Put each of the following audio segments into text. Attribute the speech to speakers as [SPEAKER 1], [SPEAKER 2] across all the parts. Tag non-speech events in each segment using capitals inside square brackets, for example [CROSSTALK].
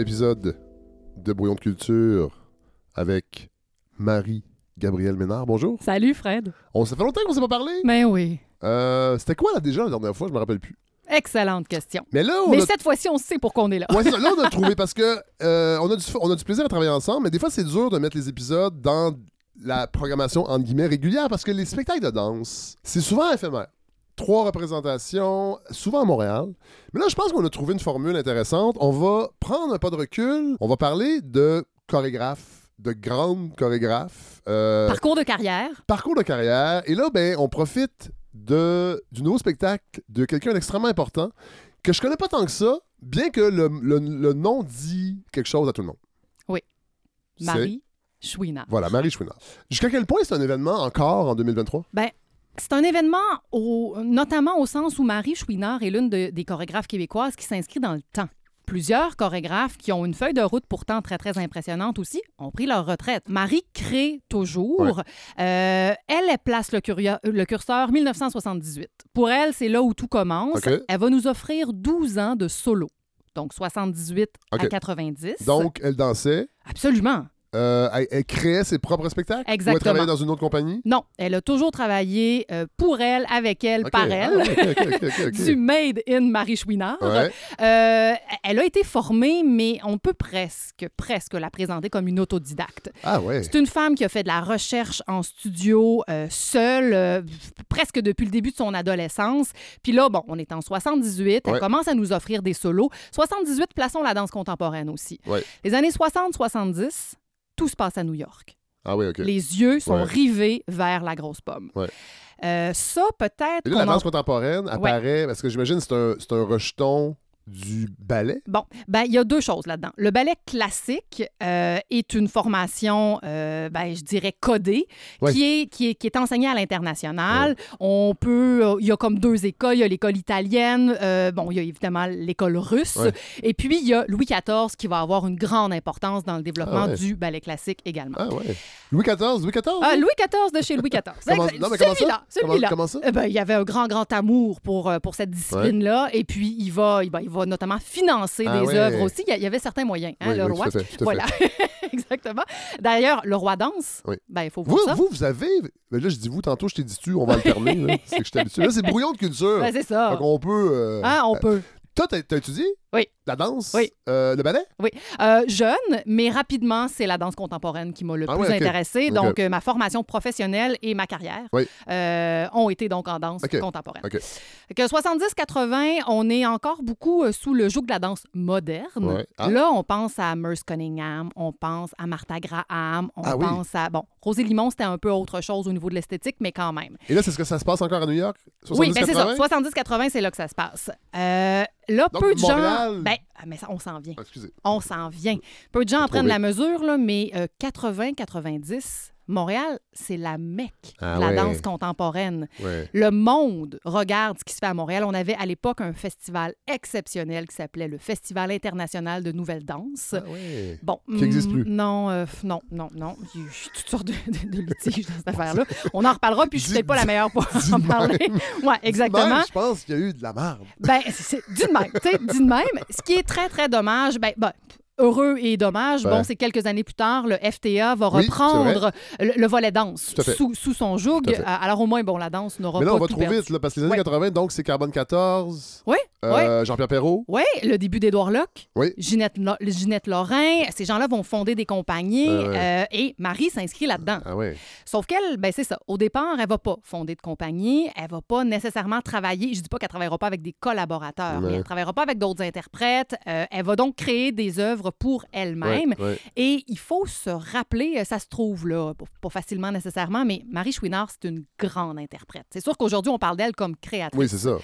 [SPEAKER 1] nouvel épisode de Brouillon de culture avec Marie-Gabrielle Ménard. Bonjour.
[SPEAKER 2] Salut Fred.
[SPEAKER 1] On ça fait longtemps qu'on s'est pas parlé?
[SPEAKER 2] Ben oui.
[SPEAKER 1] Euh, C'était quoi là déjà la dernière fois? Je me rappelle plus.
[SPEAKER 2] Excellente question.
[SPEAKER 1] Mais là, on
[SPEAKER 2] Mais
[SPEAKER 1] a...
[SPEAKER 2] cette fois-ci, on sait pourquoi on est là.
[SPEAKER 1] Ouais, c'est ça. Là, on a [LAUGHS] trouvé parce que euh, on, a du, on a du plaisir à travailler ensemble, mais des fois, c'est dur de mettre les épisodes dans la programmation entre guillemets régulière parce que les spectacles de danse, c'est souvent éphémère. Trois représentations, souvent à Montréal. Mais là, je pense qu'on a trouvé une formule intéressante. On va prendre un pas de recul. On va parler de chorégraphes, de grandes chorégraphes. euh,
[SPEAKER 2] Parcours de carrière.
[SPEAKER 1] parcours de carrière. Et là, ben, on profite de, du nouveau spectacle de quelqu'un d'extrêmement important que je connais pas tant que ça, bien que le, le- le nom dit quelque chose à tout le monde.
[SPEAKER 2] Oui. Marie Chouinard.
[SPEAKER 1] Voilà, Marie Chouinard. Jusqu'à quel point c'est un événement encore en 2023?
[SPEAKER 2] Ben, c'est un événement, au- notamment au sens où Marie Chouinard est l'une de- des chorégraphes québécoises qui s'inscrit dans le temps. Plusieurs chorégraphes qui ont une feuille de route pourtant très, très impressionnante aussi ont pris leur retraite. Marie crée toujours. Euh, elle, elle place le, curia- le curseur 1978. Pour elle, c'est là où tout commence. Elle va nous offrir 12 ans de solo. Donc 78
[SPEAKER 1] OK.
[SPEAKER 2] à 90.
[SPEAKER 1] Donc, elle dansait,
[SPEAKER 2] Absolument.
[SPEAKER 1] Euh, elle, elle créait ses propres spectacles? Ou elle
[SPEAKER 2] Exactement.
[SPEAKER 1] travaillait dans une autre compagnie?
[SPEAKER 2] Non, elle a toujours travaillé euh, pour elle, avec elle, par
[SPEAKER 1] Ah,
[SPEAKER 2] elle.
[SPEAKER 1] ok. [LAUGHS]
[SPEAKER 2] Du Made in Marie Chouinard.
[SPEAKER 1] Ouais.
[SPEAKER 2] Euh, elle a été formée, mais on peut presque, presque la présenter comme une autodidacte.
[SPEAKER 1] Ah ouais.
[SPEAKER 2] C'est une femme qui a fait de la recherche en studio seule, presque depuis le début de son adolescence. Puis là, bon, on est en 78, elle
[SPEAKER 1] Ouais.
[SPEAKER 2] commence à nous offrir des solos. 78, plaçons la danse contemporaine aussi.
[SPEAKER 1] Ouais.
[SPEAKER 2] Les années 60-70, tout se passe à New York.
[SPEAKER 1] Ah oui, OK.
[SPEAKER 2] Les yeux sont
[SPEAKER 1] Ouais.
[SPEAKER 2] rivés vers la grosse pomme.
[SPEAKER 1] Ouais.
[SPEAKER 2] Euh, ça, peut-être.
[SPEAKER 1] La
[SPEAKER 2] en-
[SPEAKER 1] danse contemporaine apparaît, parce que j'imagine que c'est un, c'est un rejeton du ballet?
[SPEAKER 2] Bon, ben il y a deux choses là-dedans. Le ballet classique euh, est une formation, euh, ben, je dirais codée,
[SPEAKER 1] Ouais.
[SPEAKER 2] qui, est, qui, est, qui est enseignée à l'international. On peut, euh, il y a comme deux écoles. Il y a l'école italienne, euh, bon, il y a évidemment l'école russe,
[SPEAKER 1] Ouais.
[SPEAKER 2] et puis il y a Louis XIV qui va avoir une grande importance dans le développement
[SPEAKER 1] Ah
[SPEAKER 2] du ballet classique également.
[SPEAKER 1] Ah ouais. Louis XIV, Louis XIV?
[SPEAKER 2] Ah, Louis XIV de chez Louis XIV. [LAUGHS]
[SPEAKER 1] Comment-
[SPEAKER 2] C'est-
[SPEAKER 1] non, mais comment ça?
[SPEAKER 2] celui-là,
[SPEAKER 1] Comment,
[SPEAKER 2] celui-là.
[SPEAKER 1] comment ça?
[SPEAKER 2] Eh ben, il y avait un grand, grand amour pour, pour cette discipline-là. Et puis, il va, il, va, il va notamment financer
[SPEAKER 1] Ah
[SPEAKER 2] des œuvres aussi. Il y, avait certains moyens, hein,
[SPEAKER 1] Oui,
[SPEAKER 2] le
[SPEAKER 1] oui,
[SPEAKER 2] roi.
[SPEAKER 1] tout à fait, tout à
[SPEAKER 2] voilà, [LAUGHS] exactement. D'ailleurs, le roi danse.
[SPEAKER 1] Oui.
[SPEAKER 2] Ben, il faut
[SPEAKER 1] Vous,
[SPEAKER 2] voir ça.
[SPEAKER 1] vous, vous avez. Ben là, je dis vous, tantôt, je t'ai dit tu, on va alterner. là. [LAUGHS] C'est que je. Là, c'est brouillon de culture.
[SPEAKER 2] Ben, c'est ça.
[SPEAKER 1] Fait qu'on peut. euh,
[SPEAKER 2] Hein, on
[SPEAKER 1] euh,
[SPEAKER 2] peut.
[SPEAKER 1] Toi, t'as étudié?
[SPEAKER 2] Oui.
[SPEAKER 1] La danse?
[SPEAKER 2] Oui.
[SPEAKER 1] Euh, le ballet?
[SPEAKER 2] Euh, jeune, mais rapidement, c'est la danse contemporaine qui m'a le
[SPEAKER 1] Ah
[SPEAKER 2] plus intéressée. Donc, euh, ma formation professionnelle et ma carrière
[SPEAKER 1] Oui.
[SPEAKER 2] ont été donc en danse contemporaine. Que 70-80, on est encore beaucoup sous le joug de la danse moderne.
[SPEAKER 1] Ouais. Ah.
[SPEAKER 2] Là, on pense à Merce Cunningham, on pense à Martha Graham, on
[SPEAKER 1] Ah oui.
[SPEAKER 2] pense à... Bon, Rosé Limon, c'était un peu autre chose au niveau de l'esthétique, mais quand même.
[SPEAKER 1] Et là, c'est ce que ça se passe encore à New York?
[SPEAKER 2] oui, ben c'est ça.
[SPEAKER 1] 70-80?
[SPEAKER 2] 70-80, c'est là que ça se passe. Là,
[SPEAKER 1] Donc,
[SPEAKER 2] peu de
[SPEAKER 1] Montréal-
[SPEAKER 2] gens... Ben, ah, mais ça, on s'en vient.
[SPEAKER 1] Ah, excusez.
[SPEAKER 2] On s'en vient. Peu de gens en prennent
[SPEAKER 1] vite.
[SPEAKER 2] la mesure, là, mais euh, 80-90, Montréal, c'est la mecque
[SPEAKER 1] Ah
[SPEAKER 2] de la
[SPEAKER 1] ouais.
[SPEAKER 2] danse contemporaine.
[SPEAKER 1] Ouais.
[SPEAKER 2] Le monde regarde ce qui se fait à Montréal. On avait à l'époque un festival exceptionnel qui s'appelait le Festival international de nouvelle danse.
[SPEAKER 1] Ah ouais.
[SPEAKER 2] Bon,
[SPEAKER 1] Qui existe
[SPEAKER 2] mm,
[SPEAKER 1] plus.
[SPEAKER 2] Non, euh, non, non, non. Il y a toutes sortes de, de- de litiges dans cette affaire-là. On en reparlera, puis je suis
[SPEAKER 1] Dis-
[SPEAKER 2] peut-être pas la meilleure pour en parler. [LAUGHS] Ouais, exactement.
[SPEAKER 1] Même, je pense qu'il y a eu de la merde.
[SPEAKER 2] Ben, c'est dit de même. Tu sais, dit de même. Ce qui est très, très dommage, ben, ben, heureux et dommage,
[SPEAKER 1] Ouais.
[SPEAKER 2] bon, c'est quelques années plus tard, le FTA va
[SPEAKER 1] Oui,
[SPEAKER 2] reprendre le, le volet danse sous, sous son joug. Alors au moins, bon, la danse n'aura
[SPEAKER 1] Mais là,
[SPEAKER 2] pas
[SPEAKER 1] on va
[SPEAKER 2] tout
[SPEAKER 1] trop
[SPEAKER 2] perdu.
[SPEAKER 1] vite, là, parce que les années
[SPEAKER 2] Ouais.
[SPEAKER 1] 80, donc c'est Carbone 14,
[SPEAKER 2] Oui,
[SPEAKER 1] euh, Jean-Pierre Perrault.
[SPEAKER 2] oui, le début d'Édouard Locke,
[SPEAKER 1] Oui.
[SPEAKER 2] Ginette, Lo- Ginette Lorrain, ces gens-là vont fonder des compagnies
[SPEAKER 1] Ah
[SPEAKER 2] euh, et Marie s'inscrit là-dedans.
[SPEAKER 1] Ah.
[SPEAKER 2] Sauf qu'elle, ben c'est ça. Au départ, elle va pas fonder de compagnie, elle va pas nécessairement travailler. Je dis pas qu'elle travaillera pas avec des collaborateurs, mais
[SPEAKER 1] Ouais.
[SPEAKER 2] elle travaillera pas avec d'autres interprètes. Euh, elle va donc créer des œuvres pour elle-même.
[SPEAKER 1] Ouais, ouais.
[SPEAKER 2] Et il faut se rappeler, euh, ça se trouve là, pas- facilement nécessairement, mais Marie Chouinard, c'est une grande interprète. C'est sûr qu'aujourd'hui, on parle d'elle comme créatrice.
[SPEAKER 1] Oui, c'est ça.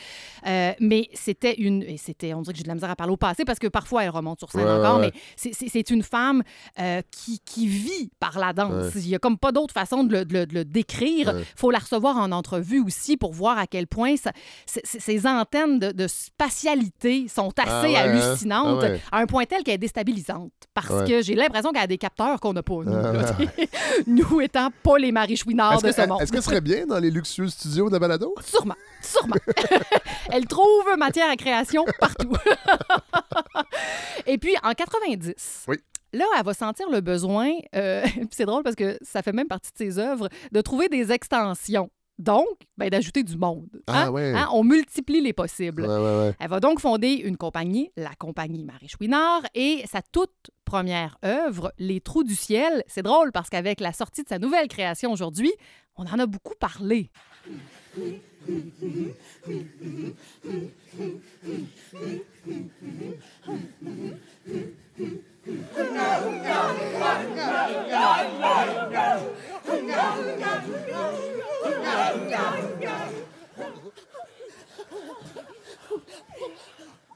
[SPEAKER 2] Euh, mais c'était une. Et c'était, on dirait que j'ai de la misère à parler au passé parce que parfois elle remonte sur scène
[SPEAKER 1] Ouais,
[SPEAKER 2] encore, mais c'est- c'est c'est une femme euh, qui, qui vit par la danse. Il y a comme pas d'autre façon de le, de le- de le décrire.
[SPEAKER 1] Ouais.
[SPEAKER 2] faut la recevoir en entrevue aussi pour voir à quel point ça- ces antennes de, de spatialité sont assez
[SPEAKER 1] Ah ouais, hein?
[SPEAKER 2] hallucinantes,
[SPEAKER 1] Ah ouais.
[SPEAKER 2] à un point tel qu'elle est déstabilisante déstabilisante parce
[SPEAKER 1] Ouais.
[SPEAKER 2] que j'ai l'impression qu'elle a des capteurs qu'on n'a pas, nous. Là, [LAUGHS] nous étant pas les Marie Chouinard de
[SPEAKER 1] que-
[SPEAKER 2] ce monde.
[SPEAKER 1] est-ce qu'elle serait bien dans les luxueux studios de balado?
[SPEAKER 2] Sûrement, sûrement. [LAUGHS] Elle trouve matière à création partout. [LAUGHS] Et puis, en 90,
[SPEAKER 1] Oui.
[SPEAKER 2] là, elle va sentir le besoin, euh, c'est drôle parce que ça fait même partie de ses œuvres, de trouver des extensions. Donc, ben, d'ajouter du monde.
[SPEAKER 1] Ah
[SPEAKER 2] Hein?
[SPEAKER 1] ouais.
[SPEAKER 2] Hein? On multiplie les possibles.
[SPEAKER 1] Ouais, ouais, ouais.
[SPEAKER 2] Elle va donc fonder une compagnie, la compagnie Marie Chouinard, et sa toute première œuvre, Les Trous du ciel. C'est drôle parce qu'avec la sortie de sa nouvelle création aujourd'hui, on en a beaucoup parlé.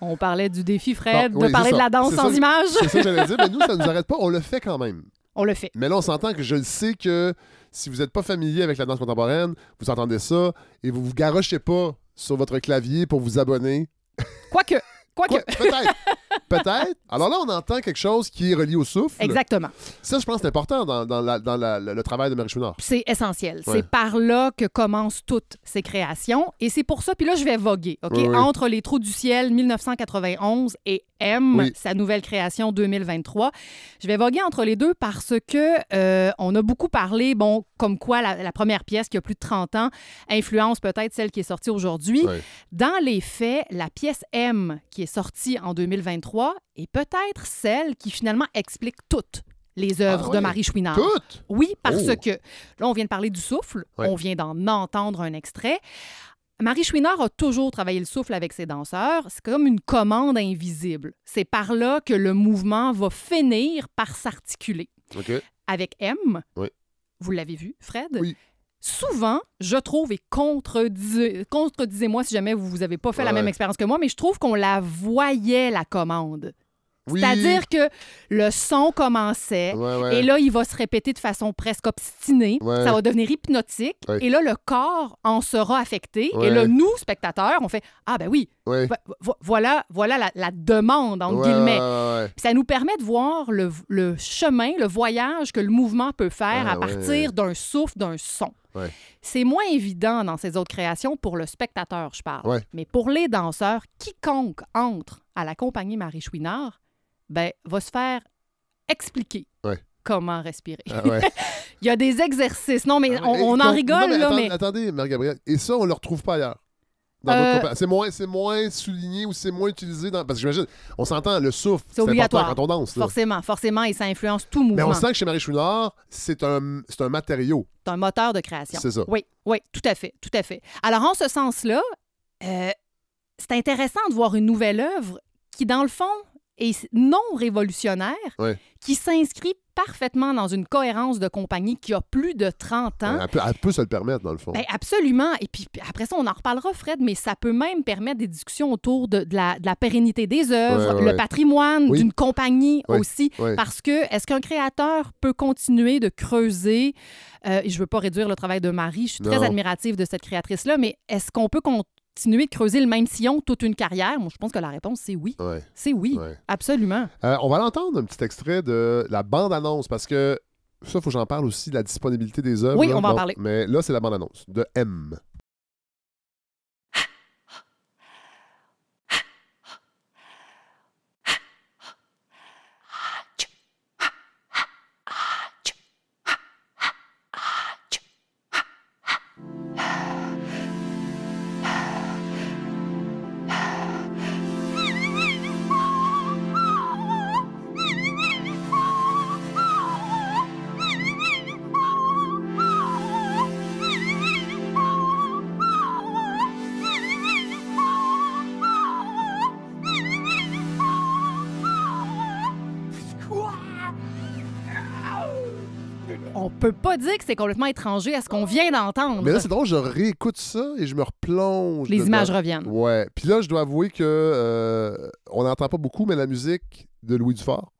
[SPEAKER 2] On parlait du défi Fred,
[SPEAKER 1] Bon,
[SPEAKER 2] de parler de la danse sans
[SPEAKER 1] ça.
[SPEAKER 2] image.
[SPEAKER 1] C'est ça que j'allais dire, mais nous, ça ne nous arrête pas, on le fait quand même.
[SPEAKER 2] On le fait.
[SPEAKER 1] Mais là, on s'entend que je le sais que si vous n'êtes pas familier avec la danse contemporaine, vous entendez ça et vous vous garochez pas sur votre clavier pour vous abonner.
[SPEAKER 2] Quoique, quoique.
[SPEAKER 1] Quoi? Peut-être. Peut-être. Alors là, on entend quelque chose qui est relié au souffle.
[SPEAKER 2] Exactement.
[SPEAKER 1] Ça, je pense que c'est important dans, dans la- dans la- le, le travail de Marie Chouinard.
[SPEAKER 2] C'est essentiel.
[SPEAKER 1] Ouais.
[SPEAKER 2] C'est par là que commencent toutes ces créations. Et c'est pour ça, puis là, je vais voguer, OK?
[SPEAKER 1] Oui, oui.
[SPEAKER 2] Entre Les Trous du ciel 1991 et M,
[SPEAKER 1] Oui.
[SPEAKER 2] sa nouvelle création 2023. Je vais voguer entre les deux parce que euh, on a beaucoup parlé, bon, comme quoi la, la première pièce qui a plus de 30 ans influence peut-être celle qui est sortie aujourd'hui. Dans les faits, la pièce M qui est sortie en 2023 est peut-être celle qui finalement explique toutes les œuvres
[SPEAKER 1] Ah
[SPEAKER 2] de
[SPEAKER 1] ouais?
[SPEAKER 2] Marie Chouinard.
[SPEAKER 1] Toutes!
[SPEAKER 2] Oui, parce
[SPEAKER 1] Oh.
[SPEAKER 2] que là, on vient de parler du souffle, on vient d'en entendre un extrait. Marie Chouinard a toujours travaillé le souffle avec ses danseurs. C'est comme une commande invisible. C'est par là que le mouvement va finir par s'articuler. Avec M,
[SPEAKER 1] Oui.
[SPEAKER 2] vous l'avez vu, Fred?
[SPEAKER 1] Oui.
[SPEAKER 2] Souvent, je trouve, et contredisez- contredisez-moi si jamais vous n'avez pas fait la même expérience que moi, mais je trouve qu'on la voyait, la commande.
[SPEAKER 1] Oui.
[SPEAKER 2] C'est-à-dire que le son commençait,
[SPEAKER 1] Ouais, ouais.
[SPEAKER 2] et là, il va se répéter de façon presque obstinée.
[SPEAKER 1] Ouais.
[SPEAKER 2] Ça va devenir hypnotique. Et là, le corps en sera affecté. Et là, nous, spectateurs, on fait Ah, ben oui, vo- voilà, voilà la, la demande, entre guillemets. Ça nous permet de voir le, le chemin, le voyage que le mouvement peut faire
[SPEAKER 1] Ah,
[SPEAKER 2] à partir d'un souffle, d'un son.
[SPEAKER 1] Ouais.
[SPEAKER 2] C'est moins évident dans ces autres créations pour le spectateur, je parle.
[SPEAKER 1] Ouais.
[SPEAKER 2] Mais pour les danseurs, quiconque entre à la compagnie Marie Chouinard, ben, va se faire expliquer
[SPEAKER 1] Ouais.
[SPEAKER 2] comment respirer.
[SPEAKER 1] Ah. [LAUGHS]
[SPEAKER 2] Il y a des exercices. Non, mais
[SPEAKER 1] Ah,
[SPEAKER 2] on, en rigole,
[SPEAKER 1] non, mais
[SPEAKER 2] là, mais
[SPEAKER 1] Attendez, Marie-Gabrielle. Et ça, on le retrouve pas ailleurs.
[SPEAKER 2] Euh,
[SPEAKER 1] C'est moins, souligné ou c'est moins utilisé dans. Parce que j'imagine, on s'entend, le souffle,
[SPEAKER 2] C'est
[SPEAKER 1] important
[SPEAKER 2] obligatoire.
[SPEAKER 1] quand on danse. là.
[SPEAKER 2] forcément, forcément, et ça influence tout
[SPEAKER 1] Mais
[SPEAKER 2] mouvement.
[SPEAKER 1] on sent que chez Marie Chouinard, c'est un, c'est un matériau.
[SPEAKER 2] C'est un moteur de création.
[SPEAKER 1] C'est ça.
[SPEAKER 2] Oui, oui, tout à fait, tout à fait. Alors, en ce sens-là, euh, c'est intéressant de voir une nouvelle œuvre qui, dans le fond, est non révolutionnaire, qui s'inscrit parfaitement dans une cohérence de compagnie qui a plus de 30 ans.
[SPEAKER 1] Elle, peut, elle peut se le permettre, dans le fond.
[SPEAKER 2] Ben, absolument. Et puis après ça, on en reparlera, Fred, mais ça peut même permettre des discussions autour de, de la, de la pérennité des œuvres,
[SPEAKER 1] Ouais, ouais,
[SPEAKER 2] le patrimoine
[SPEAKER 1] Oui.
[SPEAKER 2] d'une compagnie
[SPEAKER 1] Oui,
[SPEAKER 2] aussi.
[SPEAKER 1] oui.
[SPEAKER 2] Parce que est-ce qu'un créateur peut continuer de creuser, euh, et je veux pas réduire le travail de Marie, je suis très admirative de cette créatrice-là, mais est-ce qu'on peut continuer de creuser le même sillon toute une carrière? Moi, je pense que la réponse, c'est oui.
[SPEAKER 1] Ouais,
[SPEAKER 2] C'est oui,
[SPEAKER 1] ouais.
[SPEAKER 2] absolument.
[SPEAKER 1] Euh, on va l'entendre, un petit extrait de la bande-annonce, parce que ça, il faut que j'en parle aussi, de la disponibilité des œuvres.
[SPEAKER 2] Oui,
[SPEAKER 1] là.
[SPEAKER 2] on va en parler.
[SPEAKER 1] Mais là, c'est la bande-annonce de M.
[SPEAKER 2] peut pas dire que c'est complètement étranger à ce qu'on vient d'entendre.
[SPEAKER 1] Mais là, c'est drôle, je réécoute ça et je me replonge.
[SPEAKER 2] Les
[SPEAKER 1] dedans.
[SPEAKER 2] images reviennent.
[SPEAKER 1] Ouais. Puis là, je dois avouer que euh, on n'entend pas beaucoup, mais la musique de Louis Dufort,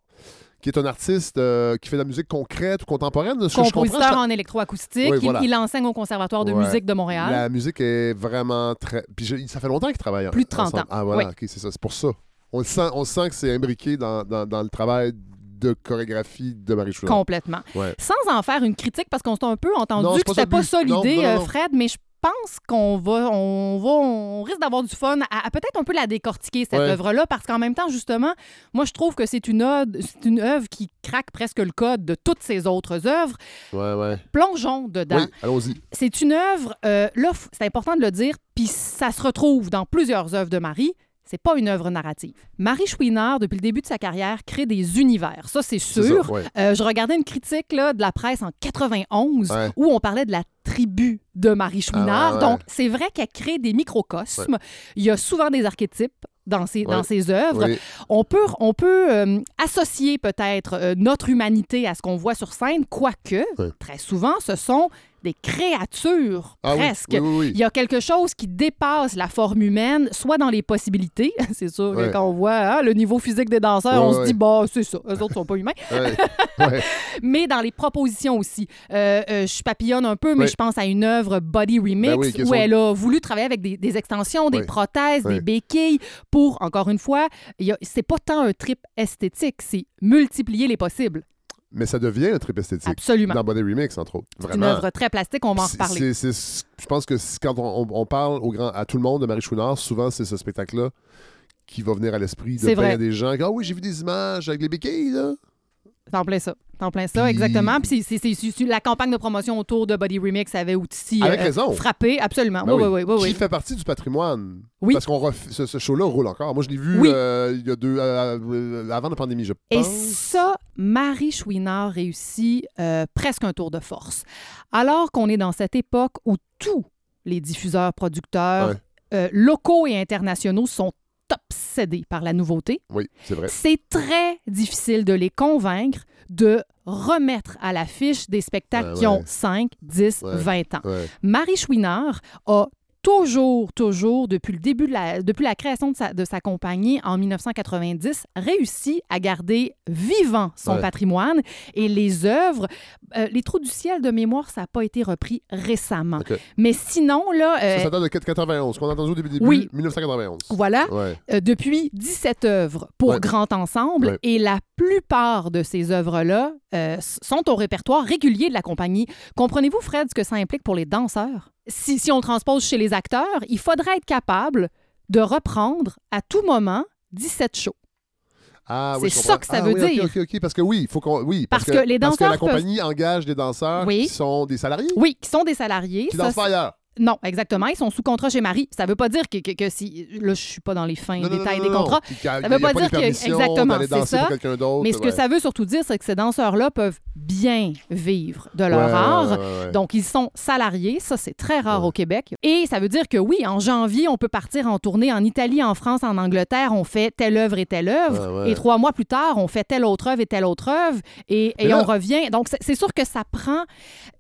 [SPEAKER 1] qui est un artiste euh, qui fait de la musique concrète ou contemporaine, de ce je
[SPEAKER 2] Compositeur
[SPEAKER 1] je-
[SPEAKER 2] en électroacoustique,
[SPEAKER 1] Oui,
[SPEAKER 2] il-
[SPEAKER 1] voilà.
[SPEAKER 2] il, enseigne au Conservatoire de
[SPEAKER 1] Ouais.
[SPEAKER 2] musique de Montréal.
[SPEAKER 1] la musique est vraiment très. Puis je- ça fait longtemps qu'ils travaillent
[SPEAKER 2] Plus de 30
[SPEAKER 1] ensemble.
[SPEAKER 2] ans.
[SPEAKER 1] Ah voilà,
[SPEAKER 2] Oui.
[SPEAKER 1] ok, c'est ça, c'est pour ça. on, le sent, on sent que c'est imbriqué dans, dans, dans le travail de chorégraphie de Marie Chouinard.
[SPEAKER 2] Complètement.
[SPEAKER 1] Ouais.
[SPEAKER 2] Sans en faire une critique, parce qu'on s'est un peu entendu que c'était pas ça l'idée, euh. Fred, mais je pense qu'on va, on va, on risque d'avoir du fun à, à peut-être un peu la décortiquer, cette
[SPEAKER 1] Ouais.
[SPEAKER 2] œuvre-là, parce qu'en même temps, justement, moi, je trouve que c'est une, ode- c'est une œuvre qui craque presque le code de toutes ses autres œuvres.
[SPEAKER 1] Ouais, ouais.
[SPEAKER 2] Plongeons dedans.
[SPEAKER 1] Oui, allons-y.
[SPEAKER 2] C'est une œuvre, euh, là, c'est important de le dire, puis ça se retrouve dans plusieurs œuvres de Marie. C'est pas une œuvre narrative. Marie Chouinard, depuis le début de sa carrière, crée des univers. Ça, c'est sûr.
[SPEAKER 1] ça, ouais.
[SPEAKER 2] Euh, je regardais une critique là, de la presse en 91
[SPEAKER 1] Ouais.
[SPEAKER 2] où on parlait de la tribu de Marie Chouinard.
[SPEAKER 1] Ah ouais, ouais.
[SPEAKER 2] Donc, c'est vrai qu'elle crée des microcosmes. Il y a souvent des archétypes dans ses, dans ses œuvres.
[SPEAKER 1] Oui.
[SPEAKER 2] On peut, on peut euh, associer peut-être euh, notre humanité à ce qu'on voit sur scène, quoique, très souvent, ce sont des créatures,
[SPEAKER 1] Ah
[SPEAKER 2] presque.
[SPEAKER 1] Oui, oui, oui.
[SPEAKER 2] Il y a quelque chose qui dépasse la forme humaine, soit dans les possibilités. [LAUGHS] c'est sûr que quand on voit hein, le niveau physique des danseurs,
[SPEAKER 1] Ouais,
[SPEAKER 2] on se dit, bah, c'est ça, eux autres sont pas humains. [LAUGHS] Mais dans les propositions aussi. Euh, euh, je papillonne un peu, mais je pense à une œuvre Body Remix
[SPEAKER 1] Ben
[SPEAKER 2] où elle a voulu travailler avec des, des extensions, des prothèses, des béquilles pour, encore une fois, c'est pas tant un trip esthétique, c'est multiplier les possibles.
[SPEAKER 1] Mais ça devient un trip esthétique.
[SPEAKER 2] Absolument.
[SPEAKER 1] Dans Body Remix, entre autres.
[SPEAKER 2] C'est une œuvre très plastique, on va en reparler.
[SPEAKER 1] c'est- c'est- je pense que quand on, parle au grand, à tout le monde de Marie Chouinard, souvent c'est ce spectacle-là qui va venir à l'esprit de
[SPEAKER 2] vrai.
[SPEAKER 1] des gens. Ah oui, j'ai vu des images avec les béquilles, là.
[SPEAKER 2] T'en plein ça. T'en plein ça, exactement. Puis c'est- la campagne de promotion autour de Body Remix avait aussi
[SPEAKER 1] Avec
[SPEAKER 2] euh,
[SPEAKER 1] raison.
[SPEAKER 2] frappé, absolument.
[SPEAKER 1] Ben
[SPEAKER 2] oui, oui, oui, oui,
[SPEAKER 1] Qui fait partie du patrimoine?
[SPEAKER 2] Oui.
[SPEAKER 1] Parce qu'on ref- ce, ce show-là roule encore. Moi, je l'ai vu
[SPEAKER 2] Oui.
[SPEAKER 1] euh, il y a deux, euh, avant la pandémie, je
[SPEAKER 2] Et
[SPEAKER 1] pense.
[SPEAKER 2] ça, Marie Chouinard réussit presque un tour de force. Alors qu'on est dans cette époque où tous les diffuseurs, producteurs
[SPEAKER 1] Ouais.
[SPEAKER 2] locaux et internationaux sont obsédés par la nouveauté,
[SPEAKER 1] Oui, c'est vrai.
[SPEAKER 2] c'est très difficile de les convaincre de remettre à l'affiche des spectacles
[SPEAKER 1] Ouais,
[SPEAKER 2] qui ont
[SPEAKER 1] ouais.
[SPEAKER 2] 5, 10,
[SPEAKER 1] Ouais.
[SPEAKER 2] 20 ans.
[SPEAKER 1] Ouais.
[SPEAKER 2] Marie Chouinard a toujours, toujours, depuis le début de la, depuis la création de sa, de sa compagnie en 1990, réussi à garder vivant son
[SPEAKER 1] Ouais.
[SPEAKER 2] patrimoine et les œuvres. euh, les Trous du ciel de mémoire, ça n'a pas été repris récemment. Mais sinon, là, euh,
[SPEAKER 1] Ça, ça date de 91. Ce qu'on a entendu au début, début
[SPEAKER 2] Oui.
[SPEAKER 1] 1991.
[SPEAKER 2] voilà,
[SPEAKER 1] Ouais.
[SPEAKER 2] euh, depuis 17 œuvres pour
[SPEAKER 1] Ouais.
[SPEAKER 2] Grand Ensemble et la plupart de ces œuvres-là euh, sont au répertoire régulier de la compagnie. Comprenez-vous, Fred, ce que ça implique pour les danseurs? Si, si on le transpose chez les acteurs, il faudrait être capable de reprendre à tout moment 17 shows.
[SPEAKER 1] Ah,
[SPEAKER 2] C'est
[SPEAKER 1] oui, je
[SPEAKER 2] ça que ça
[SPEAKER 1] Ah
[SPEAKER 2] veut
[SPEAKER 1] oui,
[SPEAKER 2] dire.
[SPEAKER 1] Parce que oui, il faut qu'on. Oui,
[SPEAKER 2] Parce que les
[SPEAKER 1] Parce que
[SPEAKER 2] danseurs
[SPEAKER 1] la compagnie engage des danseurs
[SPEAKER 2] Oui.
[SPEAKER 1] qui sont des salariés
[SPEAKER 2] Oui, qui sont des salariés.
[SPEAKER 1] qui
[SPEAKER 2] Ça,
[SPEAKER 1] dansent pas ailleurs.
[SPEAKER 2] Non, exactement. Ils sont sous contrat chez Marie. Ça veut pas dire que, que- que si. Là, je suis pas dans les fins
[SPEAKER 1] Non,
[SPEAKER 2] détails
[SPEAKER 1] non,
[SPEAKER 2] des
[SPEAKER 1] non,
[SPEAKER 2] contrats. Ça veut pas dire que- exactement, c'est ça. Mais ce que ça veut surtout dire, c'est que ces danseurs-là peuvent bien vivre de leur
[SPEAKER 1] ouais,
[SPEAKER 2] art.
[SPEAKER 1] ouais.
[SPEAKER 2] Donc, ils sont salariés. Ça, c'est très rare au Québec. Et ça veut dire que oui, en janvier, on peut partir en tournée en Italie, en France, en Angleterre. On fait telle œuvre et telle œuvre. Et trois mois plus tard, on fait telle autre œuvre et telle autre œuvre. Et, et
[SPEAKER 1] là-
[SPEAKER 2] on revient. Donc, c'est- c'est sûr que ça prend.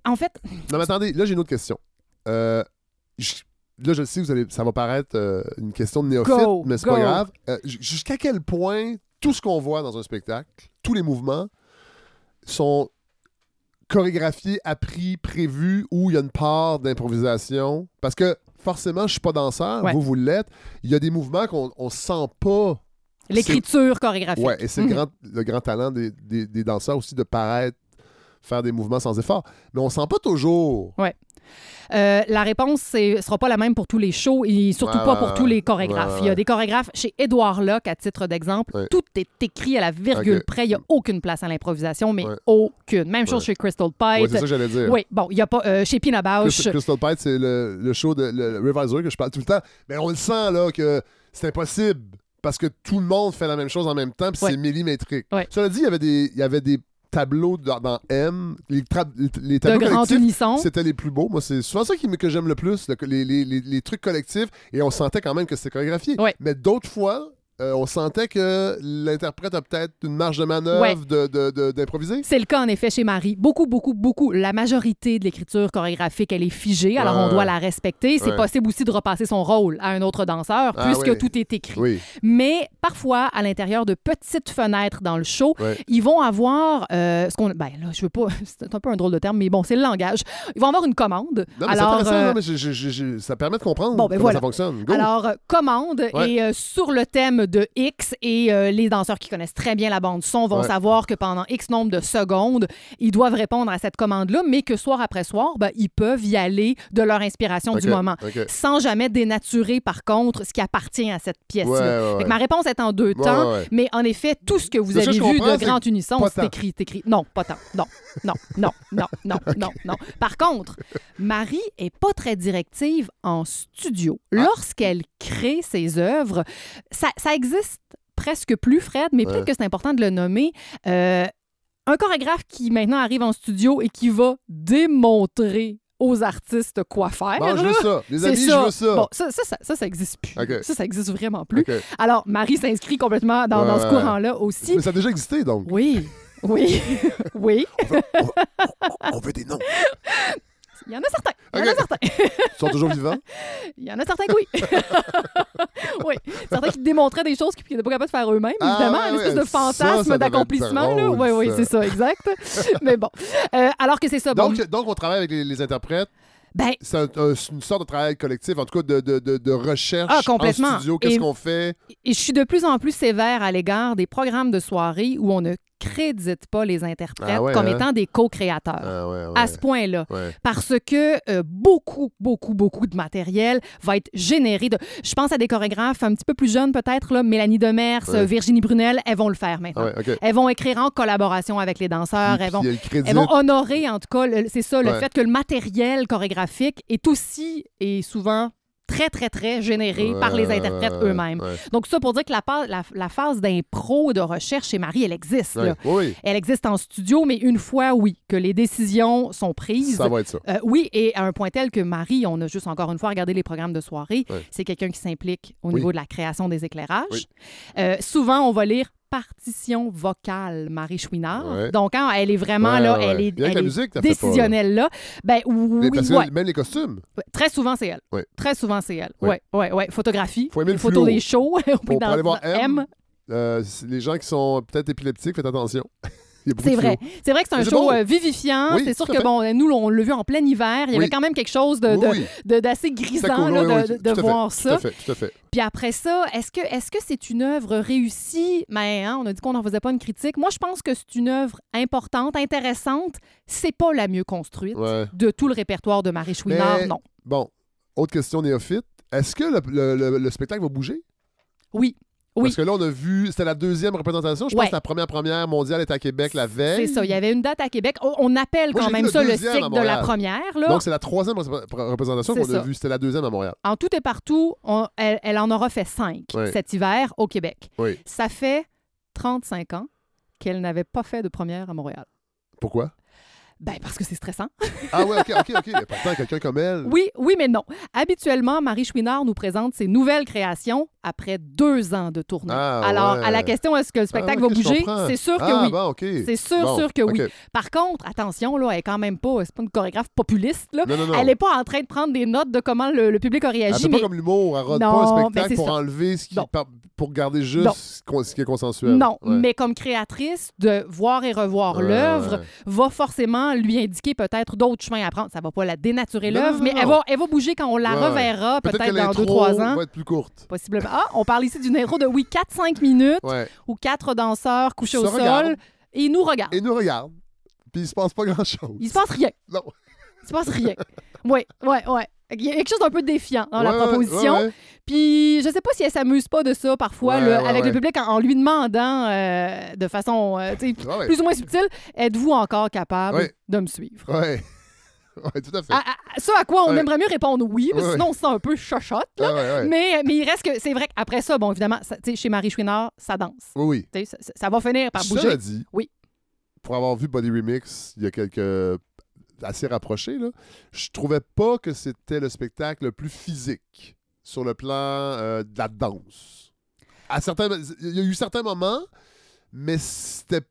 [SPEAKER 2] En fait,
[SPEAKER 1] Non, mais attendez, là, j'ai une autre question. Euh, je- Là, je sais que vous allez, ça va paraître euh, une question de néophyte,
[SPEAKER 2] Go,
[SPEAKER 1] mais c'est pas grave. Euh, Jusqu'à quel point tout ce qu'on voit dans un spectacle, tous les mouvements, sont chorégraphiés, appris, prévus, ou il y a une part d'improvisation? Parce que forcément, je suis pas danseur,
[SPEAKER 2] Ouais.
[SPEAKER 1] vous, vous l'êtes. Il y a des mouvements qu'on on sent pas.
[SPEAKER 2] l'écriture chorégraphique.
[SPEAKER 1] Ouais, et c'est
[SPEAKER 2] Mhm.
[SPEAKER 1] le, grand, le grand talent des, des- des danseurs aussi de paraître, faire des mouvements sans effort. Mais on sent pas toujours.
[SPEAKER 2] Euh, la réponse ne sera pas la même pour tous les shows et surtout
[SPEAKER 1] Ouais,
[SPEAKER 2] pas pour tous les chorégraphes.
[SPEAKER 1] Ouais, ouais,
[SPEAKER 2] Il y a des chorégraphes chez Édouard Locke, à titre d'exemple. Tout est écrit à la virgule près. Il n'y a aucune place à l'improvisation, mais aucune. Même chose chez Crystal Pite.
[SPEAKER 1] c'est ça que j'allais dire.
[SPEAKER 2] oui, bon, il n'y a pas. euh, chez Pina Bausch.
[SPEAKER 1] Crystal, Crystal Pite, c'est le, le show de le, le Revisor que je parle tout le temps. Mais on le sent là que c'est impossible parce que tout le monde fait la même chose en même temps puis
[SPEAKER 2] Ouais.
[SPEAKER 1] c'est millimétrique.
[SPEAKER 2] Ouais.
[SPEAKER 1] Cela dit, il y avait des, il y avait des tableaux dans, dans M. Les,
[SPEAKER 2] de
[SPEAKER 1] tableaux
[SPEAKER 2] grand
[SPEAKER 1] collectifs, c'était les plus beaux. Moi, c'est souvent ça qui, me- que j'aime le plus, le- les, les- les- les trucs collectifs. Et on sentait quand même que c'était chorégraphié.
[SPEAKER 2] Ouais.
[SPEAKER 1] Mais d'autres fois, euh, on sentait que l'interprète a peut-être une marge de manœuvre
[SPEAKER 2] Ouais.
[SPEAKER 1] de- d'improviser.
[SPEAKER 2] C'est le cas, en effet, chez Marie. Beaucoup, beaucoup, beaucoup. La majorité de l'écriture chorégraphique, elle est figée, alors on doit la respecter. C'est
[SPEAKER 1] Ouais.
[SPEAKER 2] possible aussi de repasser son rôle à un autre danseur,
[SPEAKER 1] Ah,
[SPEAKER 2] puisque
[SPEAKER 1] oui.
[SPEAKER 2] tout est écrit.
[SPEAKER 1] Oui.
[SPEAKER 2] Mais parfois, à l'intérieur de petites fenêtres dans le show,
[SPEAKER 1] Ouais.
[SPEAKER 2] ils vont avoir euh, ce qu'on. Ben là, je veux pas. [LAUGHS] C'est un peu un drôle de terme, mais bon, c'est le langage. Ils vont avoir une commande.
[SPEAKER 1] Non, mais
[SPEAKER 2] alors,
[SPEAKER 1] c'est intéressant,
[SPEAKER 2] euh,
[SPEAKER 1] non, mais je- je- je- je- ça permet de comprendre
[SPEAKER 2] Bon, ben
[SPEAKER 1] comment
[SPEAKER 2] voilà.
[SPEAKER 1] ça fonctionne. Go.
[SPEAKER 2] alors, euh, commande et sur le thème de X et euh, les danseurs qui connaissent très bien la bande son vont
[SPEAKER 1] Ouais.
[SPEAKER 2] savoir que pendant X nombre de secondes, ils doivent répondre à cette commande-là, mais que soir après soir, ben, ils peuvent y aller de leur inspiration du moment, sans jamais dénaturer, par contre, ce qui appartient à cette pièce-là.
[SPEAKER 1] Ouais,
[SPEAKER 2] ma réponse est en deux temps, mais en effet, tout ce que vous avez vu de Grand Unisson, c'est écrit, écrit. Non, pas tant. Non, non, non, non, non, non, non, non. Par contre, Marie est pas très directive en studio.
[SPEAKER 1] Ah.
[SPEAKER 2] Lorsqu'elle crée ses œuvres, ça, ça existe presque plus, Fred, mais peut-être que c'est important de le nommer. Euh, un chorégraphe qui maintenant arrive en studio et qui va démontrer aux artistes quoi faire.
[SPEAKER 1] Bon, je veux ça. Les amis, je veux ça.
[SPEAKER 2] Bon, ça, ça, ça, ça, ça existe plus. Ça, ça existe vraiment plus. Alors, Marie s'inscrit complètement dans,
[SPEAKER 1] Ouais,
[SPEAKER 2] dans ce courant-là aussi.
[SPEAKER 1] Mais ça a déjà existé, donc.
[SPEAKER 2] Oui, oui, [LAUGHS] oui.
[SPEAKER 1] On veut des noms. [LAUGHS]
[SPEAKER 2] Il y en a certains. Il y en a certains.
[SPEAKER 1] Ils sont toujours vivants.
[SPEAKER 2] Il y en a certains que oui. [LAUGHS] oui. Certains qui démontraient des choses qu'ils n'étaient pas capables de faire eux-mêmes,
[SPEAKER 1] Ah,
[SPEAKER 2] évidemment.
[SPEAKER 1] ouais,
[SPEAKER 2] une espèce de fantasme d'accomplissement. Oui, oui, c'est ça, exact. [LAUGHS] Mais bon. Euh, alors que c'est ça. Bon,
[SPEAKER 1] Donc, donc, on travaille avec les, les interprètes.
[SPEAKER 2] ben,
[SPEAKER 1] C'est un- un- c'est une sorte de travail collectif, en tout cas de, de, de, de recherche
[SPEAKER 2] Ah, complètement.
[SPEAKER 1] en studio. Qu'est-ce qu'on fait?
[SPEAKER 2] et je suis de plus en plus sévère à l'égard des programmes de soirée où on ne crédite pas les interprètes
[SPEAKER 1] Ah ouais,
[SPEAKER 2] comme
[SPEAKER 1] hein?
[SPEAKER 2] étant des co-créateurs.
[SPEAKER 1] Ah, ouais, ouais.
[SPEAKER 2] À ce point-là. Parce que euh, beaucoup, beaucoup, beaucoup de matériel va être généré. De... Je pense à des chorégraphes un petit peu plus jeunes peut-être, là, Mélanie Demers, Virginie Brunel, elles vont le faire maintenant.
[SPEAKER 1] Ah.
[SPEAKER 2] Elles vont écrire en collaboration avec les danseurs.
[SPEAKER 1] Puis-
[SPEAKER 2] elles, vont,
[SPEAKER 1] le
[SPEAKER 2] elles vont honorer, en tout cas, c'est ça, le fait que le matériel chorégraphique est aussi et souvent très, très, très généré par les interprètes eux-mêmes. Donc ça pour dire que la, pa- la, la phase d'impro, de recherche chez Marie, elle existe. là.
[SPEAKER 1] Oui,
[SPEAKER 2] Elle existe en studio, mais une fois, oui, que les décisions sont prises.
[SPEAKER 1] Ça va être ça.
[SPEAKER 2] Euh, oui, et à un point tel que Marie, on a juste encore une fois regardé les programmes de soirée, c'est quelqu'un qui s'implique au
[SPEAKER 1] Oui.
[SPEAKER 2] niveau de la création des éclairages. Euh, souvent, on va lire partition vocale Marie Chouinard.
[SPEAKER 1] Ouais.
[SPEAKER 2] Donc, hein, elle est vraiment
[SPEAKER 1] Ouais,
[SPEAKER 2] là,
[SPEAKER 1] ouais,
[SPEAKER 2] elle est, elle
[SPEAKER 1] musique, pas, là.
[SPEAKER 2] décisionnelle là. Ben oui,
[SPEAKER 1] parce que
[SPEAKER 2] ouais.
[SPEAKER 1] même les costumes,
[SPEAKER 2] Très souvent, c'est elle. Très souvent, c'est elle.
[SPEAKER 1] Ouais.
[SPEAKER 2] Ouais, ouais, ouais. Photographie,
[SPEAKER 1] Faut aimer
[SPEAKER 2] les
[SPEAKER 1] le
[SPEAKER 2] photos des shows. on
[SPEAKER 1] pour,
[SPEAKER 2] dans-
[SPEAKER 1] aller voir M, euh, les gens qui sont peut-être épileptiques, faites attention. [LAUGHS]
[SPEAKER 2] C'est vrai. C'est vrai que c'est un show
[SPEAKER 1] bon.
[SPEAKER 2] euh, vivifiant.
[SPEAKER 1] Oui,
[SPEAKER 2] c'est sûr que, bon, nous, on l'a vu en plein hiver. Il y avait quand même quelque chose de, de- de- d'assez grisant là, de,
[SPEAKER 1] à fait,
[SPEAKER 2] voir
[SPEAKER 1] Tout
[SPEAKER 2] ça.
[SPEAKER 1] à fait, tout à fait.
[SPEAKER 2] Puis après ça, est-ce que c'est une œuvre réussie? Mais hein, on a dit qu'on n'en faisait pas une critique. Moi, je pense que c'est une œuvre importante, intéressante. C'est pas la mieux construite
[SPEAKER 1] Ouais.
[SPEAKER 2] de tout le répertoire de Marie Chouinard,
[SPEAKER 1] Mais-
[SPEAKER 2] non.
[SPEAKER 1] Bon, autre question néophyte. Est-ce que le, le- le- le spectacle va bouger?
[SPEAKER 2] Oui. Oui.
[SPEAKER 1] Parce que là, on a vu, c'était la deuxième représentation. Je pense que la première première mondiale est à Québec la veille.
[SPEAKER 2] C'est ça. Il y avait une date à Québec. On, on appelle
[SPEAKER 1] Moi,
[SPEAKER 2] quand même ça
[SPEAKER 1] le
[SPEAKER 2] cycle de la première. Là.
[SPEAKER 1] Donc, c'est la troisième repré- représentation qu'on a vue. C'était la deuxième à Montréal.
[SPEAKER 2] en tout et partout, on- elle, elle en aura fait cinq cet hiver au Québec.
[SPEAKER 1] Oui.
[SPEAKER 2] Ça fait 35 ans qu'elle n'avait pas fait de première à Montréal.
[SPEAKER 1] Pourquoi?
[SPEAKER 2] Ben, parce que c'est stressant.
[SPEAKER 1] Ah ouais, OK, OK, OK. Pourtant, quelqu'un comme elle...
[SPEAKER 2] Oui, oui, mais non. Habituellement, Marie Chouinard nous présente ses nouvelles créations après deux ans de tournée.
[SPEAKER 1] Ah,
[SPEAKER 2] Alors,
[SPEAKER 1] ouais.
[SPEAKER 2] à la question est-ce que le spectacle
[SPEAKER 1] Ah, ok,
[SPEAKER 2] va bouger, c'est sûr que
[SPEAKER 1] ah,
[SPEAKER 2] oui.
[SPEAKER 1] bon.
[SPEAKER 2] C'est sûr,
[SPEAKER 1] Bon,
[SPEAKER 2] sûr que oui. Par contre, attention, là, elle est quand même pas, c'est pas une chorégraphe populiste. Là.
[SPEAKER 1] Non, non, non.
[SPEAKER 2] Elle n'est pas en train de prendre des notes de comment le, le public a
[SPEAKER 1] Elle
[SPEAKER 2] réagi.
[SPEAKER 1] fait
[SPEAKER 2] mais
[SPEAKER 1] pas comme l'humour. Elle rôde
[SPEAKER 2] Non,
[SPEAKER 1] pas un spectacle pour
[SPEAKER 2] ça.
[SPEAKER 1] enlever ce qui... Pour garder juste ce qui est consensuel.
[SPEAKER 2] Non,
[SPEAKER 1] Ouais.
[SPEAKER 2] mais comme créatrice, de voir et revoir l'œuvre va forcément lui indiquer peut-être d'autres chemins à prendre. Ça va pas la dénaturer l'œuvre, mais elle va, elle va bouger quand on la
[SPEAKER 1] Ouais,
[SPEAKER 2] reverra,
[SPEAKER 1] Peut-être que
[SPEAKER 2] dans
[SPEAKER 1] l'intro
[SPEAKER 2] 2-3 ans.
[SPEAKER 1] va être plus courte.
[SPEAKER 2] Possiblement. Ah, on parle ici d'une intro de, oui, 4-5 minutes
[SPEAKER 1] Ouais.
[SPEAKER 2] où quatre danseurs couchés au sol
[SPEAKER 1] regardent.
[SPEAKER 2] et ils nous regardent.
[SPEAKER 1] Et nous regarde. Puis il se passe pas grand-chose.
[SPEAKER 2] Il se passe rien.
[SPEAKER 1] Non.
[SPEAKER 2] Il se passe rien. Oui, oui, oui. Il y a quelque chose d'un peu défiant dans la proposition. Puis je sais pas si elle s'amuse pas de ça parfois
[SPEAKER 1] Ouais,
[SPEAKER 2] le-
[SPEAKER 1] ouais,
[SPEAKER 2] avec le public en, en lui demandant euh, de façon euh, plus ou moins subtile, êtes-vous encore capable de me suivre? [LAUGHS]
[SPEAKER 1] Ouais, tout à fait.
[SPEAKER 2] À, à- ça à quoi on aimerait mieux répondre oui, parce que
[SPEAKER 1] Ouais,
[SPEAKER 2] sinon on se sent un peu chochotte. là. Mais, mais il reste que c'est vrai qu'après ça, bon, évidemment, ça- chez Marie Chouinard, ça danse.
[SPEAKER 1] Oui, oui.
[SPEAKER 2] Ça, ça- ça va finir par bouger.
[SPEAKER 1] dit,
[SPEAKER 2] Oui.
[SPEAKER 1] pour avoir vu Body Remix il y a quelques assez rapprochés, là, je trouvais pas que c'était le spectacle le plus physique sur le plan euh, de la danse. Il y a eu certains moments, mais c'était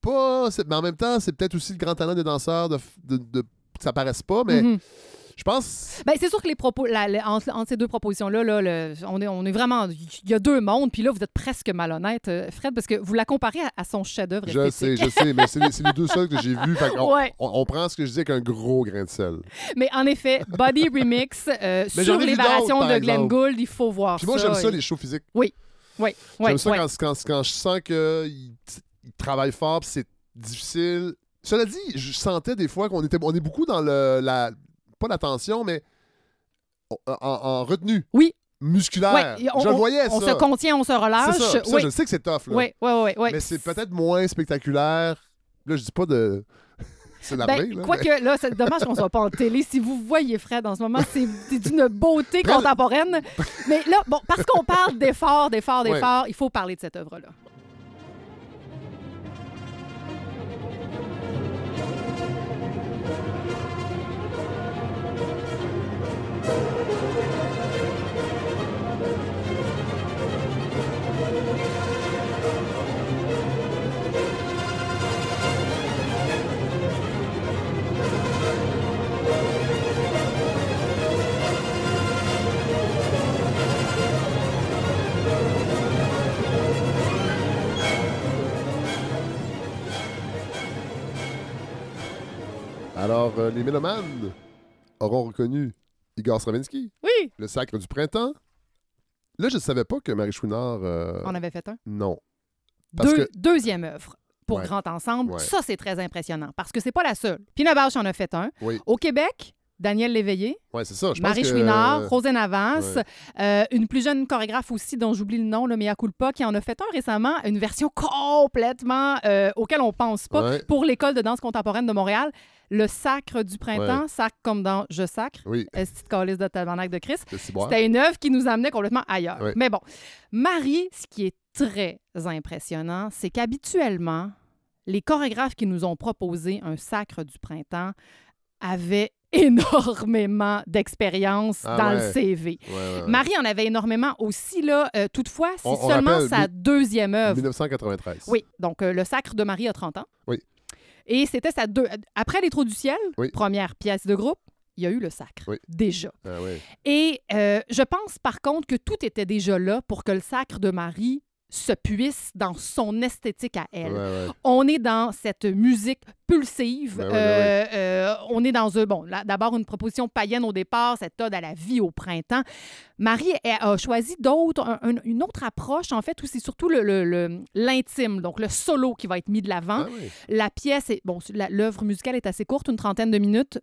[SPEAKER 1] pas. Mais en même temps, c'est peut-être aussi le grand talent des danseurs de, de, de- que ça paraisse pas, mais
[SPEAKER 2] Mhm.
[SPEAKER 1] Je pense.
[SPEAKER 2] Ben, c'est sûr que les propos, la- la- entre, entre ces deux propositions-là, là, le- on, est, on est vraiment. Il y a deux mondes, puis là, vous êtes presque malhonnête, euh, Fred, parce que vous la comparez à, à son chef-d'œuvre
[SPEAKER 1] Je sais, je sais, mais c'est les, les deux seuls que j'ai vus.
[SPEAKER 2] Ouais.
[SPEAKER 1] on, on prend ce que je dis avec un gros grain de sel.
[SPEAKER 2] Mais en effet, Body Remix, euh, [LAUGHS] sur les variations de Glenn. Gould, il faut voir
[SPEAKER 1] Puis moi, j'aime ça,
[SPEAKER 2] et-
[SPEAKER 1] les shows physiques.
[SPEAKER 2] Oui. Oui, oui,
[SPEAKER 1] J'aime ça
[SPEAKER 2] oui.
[SPEAKER 1] quand, quand, quand je sens qu'il il travaille fort, puis c'est difficile. Cela dit, je sentais des fois qu'on était, on est beaucoup dans le, la, pas la tension, mais en, en- en retenue.
[SPEAKER 2] Oui.
[SPEAKER 1] Musculaire.
[SPEAKER 2] Ouais, on-
[SPEAKER 1] je le voyais,
[SPEAKER 2] On
[SPEAKER 1] ça.
[SPEAKER 2] se contient, on se relâche.
[SPEAKER 1] Ça. Puis ça,
[SPEAKER 2] oui.
[SPEAKER 1] je sais que c'est tough, là.
[SPEAKER 2] oui, oui, oui, oui.
[SPEAKER 1] Mais c'est peut-être moins spectaculaire. Là, je dis pas de. [LAUGHS] c'est l'armée,
[SPEAKER 2] Ben,
[SPEAKER 1] là.
[SPEAKER 2] Quoique, là, c'est dommage qu'on soit pas en télé. Si vous voyez Fred en ce moment, c'est d'une beauté contemporaine. Mais là, bon, parce qu'on parle d'efforts, d'efforts,
[SPEAKER 1] Ouais.
[SPEAKER 2] d'efforts, il faut parler de cette œuvre-là.
[SPEAKER 1] Alors, euh, les mélomanes auront reconnu Igor Stravinsky,
[SPEAKER 2] Oui,
[SPEAKER 1] le sacre du printemps. Là, je ne savais pas que Marie Chouinard. euh,
[SPEAKER 2] on avait fait un.
[SPEAKER 1] Non. Parce
[SPEAKER 2] Deux-
[SPEAKER 1] que-
[SPEAKER 2] Deuxième œuvre pour
[SPEAKER 1] Ouais.
[SPEAKER 2] Grand Ensemble.
[SPEAKER 1] Ouais.
[SPEAKER 2] Ça, c'est très impressionnant parce que c'est pas la seule. Pina Bausch en a fait un.
[SPEAKER 1] Oui.
[SPEAKER 2] Au Québec, Daniel Léveillé,
[SPEAKER 1] Ouais, c'est ça. Je pense
[SPEAKER 2] Marie
[SPEAKER 1] que-
[SPEAKER 2] Chouinard, Rosé Navas,
[SPEAKER 1] Ouais.
[SPEAKER 2] euh, une plus jeune chorégraphe aussi dont j'oublie le nom, le Mea Culpa, qui en a fait un récemment, une version complètement euh, auquel on pense pas
[SPEAKER 1] Ouais.
[SPEAKER 2] pour l'école de danse contemporaine de Montréal. Le sacre du printemps, sacre comme dans Je sacre,
[SPEAKER 1] Oui,
[SPEAKER 2] Esti de calice de tabarnak de Christ. C'était une œuvre qui nous amenait complètement ailleurs.
[SPEAKER 1] Ouais.
[SPEAKER 2] Mais bon, Marie, ce qui est très impressionnant, c'est qu'habituellement, les chorégraphes qui nous ont proposé un sacre du printemps avaient [LAUGHS] énormément d'expérience
[SPEAKER 1] Ah
[SPEAKER 2] dans
[SPEAKER 1] ouais.
[SPEAKER 2] le CV.
[SPEAKER 1] Ouais, ouais, ouais.
[SPEAKER 2] Marie en avait énormément aussi, là. Euh, toutefois, c'est seulement sa deuxième œuvre.
[SPEAKER 1] 1993.
[SPEAKER 2] Oui, donc euh, le sacre de Marie a 30 ans.
[SPEAKER 1] Oui.
[SPEAKER 2] Et c'était sa deux... Après Les Trous du ciel,
[SPEAKER 1] Oui.
[SPEAKER 2] première pièce de groupe, il y a eu le sacre,
[SPEAKER 1] Oui.
[SPEAKER 2] déjà.
[SPEAKER 1] Ah, ouais.
[SPEAKER 2] Et euh, je pense par contre que tout était déjà là pour que le sacre de Marie se puisse dans son esthétique à elle.
[SPEAKER 1] Ouais, ouais.
[SPEAKER 2] On est dans cette musique pulsive.
[SPEAKER 1] Ben oui, ben
[SPEAKER 2] Euh, euh, on est dans un, bon, d'abord une proposition païenne au départ, cette ode à la vie au printemps. Marie a choisi d'autres, un- un- une autre approche en fait où c'est surtout le- le- le- l'intime, donc le solo qui va être mis de l'avant.
[SPEAKER 1] Ah.
[SPEAKER 2] La pièce, est, bon, l'œuvre musicale est assez courte, une trentaine de minutes.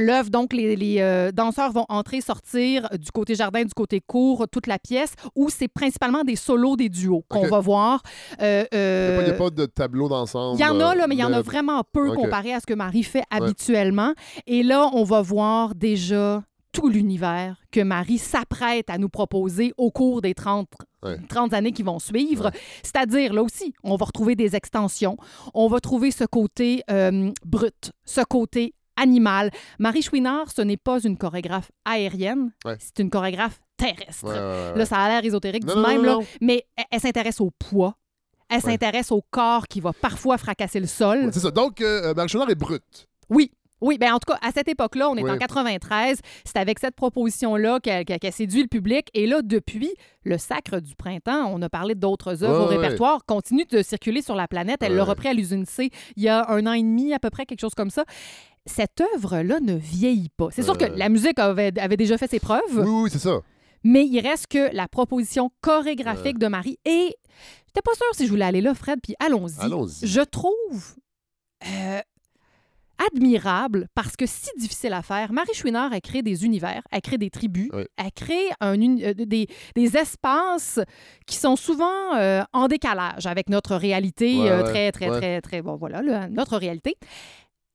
[SPEAKER 2] L'œuvre, donc, les, les, euh, danseurs vont entrer, sortir euh, du côté jardin, du côté court, toute la pièce, où c'est principalement des solos, des duos qu'on va voir. Euh,
[SPEAKER 1] Il n'y a,
[SPEAKER 2] euh,
[SPEAKER 1] pas- a pas de tableau d'ensemble.
[SPEAKER 2] il y en a,
[SPEAKER 1] euh,
[SPEAKER 2] là, mais il y en a vraiment peu comparé à ce que Marie fait habituellement. Et là, on va voir déjà tout l'univers que Marie s'apprête à nous proposer au cours des 30,
[SPEAKER 1] Ouais.
[SPEAKER 2] 30 années qui vont suivre. C'est-à-dire, là aussi, on va retrouver des extensions. On va trouver ce côté euh, brut, ce côté animal. Marie Chouinard, ce n'est pas une chorégraphe aérienne,
[SPEAKER 1] Ouais.
[SPEAKER 2] c'est une chorégraphe terrestre.
[SPEAKER 1] Ouais, ouais.
[SPEAKER 2] Là, ça a l'air ésotérique
[SPEAKER 1] Non,
[SPEAKER 2] du
[SPEAKER 1] non,
[SPEAKER 2] même,
[SPEAKER 1] non,
[SPEAKER 2] là,
[SPEAKER 1] non.
[SPEAKER 2] mais elle, elle s'intéresse au poids. Elle s'intéresse au corps qui va parfois fracasser le sol.
[SPEAKER 1] C'est ça. Donc, euh, Marie Chouinard est brute.
[SPEAKER 2] Oui. Oui, bien en tout cas, à cette époque-là, on est
[SPEAKER 1] Oui.
[SPEAKER 2] en 93, c'est avec cette proposition-là qu'elle qu'elle séduit le public. Et là, depuis le Sacre du Printemps, on a parlé d'autres œuvres au répertoire, continue de circuler sur la planète. Elle l'a repris à l'usine C il y a un an et demi, à peu près, quelque chose comme ça. Cette œuvre-là ne vieillit pas. C'est sûr que la musique avait, avait déjà fait ses preuves,
[SPEAKER 1] Oui, oui, c'est ça.
[SPEAKER 2] mais il reste que la proposition chorégraphique de Marie. Et j'étais pas sûre si je voulais aller là, Fred, puis allons-y.
[SPEAKER 1] Allons-y.
[SPEAKER 2] Je trouve euh, admirable parce que si difficile à faire. Marie Chouinard a créé des univers, a créé des tribus,
[SPEAKER 1] Oui.
[SPEAKER 2] a créé un euh, des, des espaces qui sont souvent euh, en décalage avec notre réalité
[SPEAKER 1] Ouais,
[SPEAKER 2] euh, très, très,
[SPEAKER 1] ouais.
[SPEAKER 2] très, très, bon, voilà, là, notre réalité,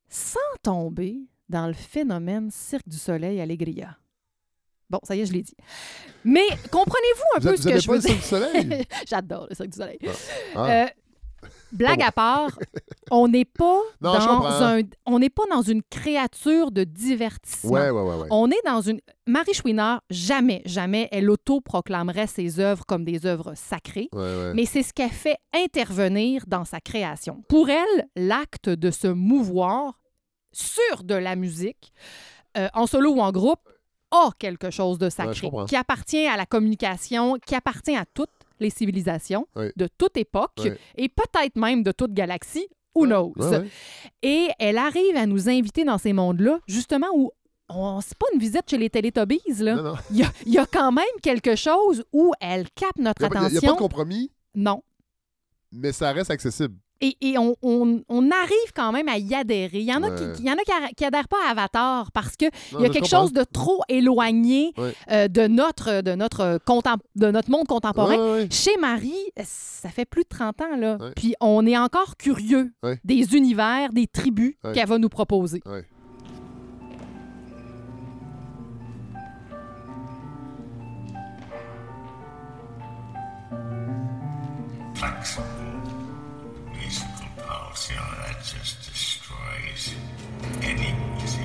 [SPEAKER 2] sans tomber dans le phénomène Cirque du Soleil Allegria. Bon, ça y est, je l'ai dit. Mais comprenez-vous un
[SPEAKER 1] Vous,
[SPEAKER 2] peu
[SPEAKER 1] a-
[SPEAKER 2] ce
[SPEAKER 1] vous
[SPEAKER 2] que je
[SPEAKER 1] pas
[SPEAKER 2] veux
[SPEAKER 1] le
[SPEAKER 2] dire?
[SPEAKER 1] Cirque du Soleil? [LAUGHS]
[SPEAKER 2] J'adore le Cirque du Soleil.
[SPEAKER 1] Ah.
[SPEAKER 2] Euh, blague à part, on n'est pas [LAUGHS]
[SPEAKER 1] Non, je
[SPEAKER 2] dans
[SPEAKER 1] comprends.
[SPEAKER 2] un, on n'est pas dans une créature de divertissement.
[SPEAKER 1] Ouais, ouais, ouais.
[SPEAKER 2] On est dans une Marie Chouinard, jamais, jamais elle autoproclamerait ses œuvres comme des œuvres sacrées. Mais c'est ce qu'elle fait intervenir dans sa création. Pour elle, l'acte de se mouvoir sur de la musique, euh, en solo ou en groupe, a quelque chose de sacré, qui appartient à la communication, qui appartient à toutes les civilisations
[SPEAKER 1] Oui.
[SPEAKER 2] de toute époque
[SPEAKER 1] Oui.
[SPEAKER 2] et peut-être même de toute galaxie. Who knows? Et elle arrive à nous inviter dans ces mondes-là, justement où on- c'est pas une visite chez les Teletubbies, là.
[SPEAKER 1] Non, non.
[SPEAKER 2] Il y a, il y a quand même quelque chose où elle capte notre
[SPEAKER 1] Il n'y a,
[SPEAKER 2] attention.
[SPEAKER 1] pas de compromis,
[SPEAKER 2] non.
[SPEAKER 1] mais ça reste accessible.
[SPEAKER 2] Et, et on, on- on arrive quand même à y adhérer. Il y en a, qui, il y en a qui, ar- qui adhèrent pas à Avatar parce que
[SPEAKER 1] Non,
[SPEAKER 2] il y a quelque
[SPEAKER 1] comprends.
[SPEAKER 2] chose de trop éloigné
[SPEAKER 1] Ouais.
[SPEAKER 2] euh, de, notre, de, notre contem- de notre monde contemporain.
[SPEAKER 1] Ouais, ouais.
[SPEAKER 2] Chez Marie, ça fait plus de 30 ans, là.
[SPEAKER 1] Ouais.
[SPEAKER 2] Puis on est encore curieux
[SPEAKER 1] Ouais.
[SPEAKER 2] des univers, des tribus
[SPEAKER 1] Ouais.
[SPEAKER 2] qu'elle va nous proposer.
[SPEAKER 1] Ouais.
[SPEAKER 3] Pulse, you know, that just destroys any music.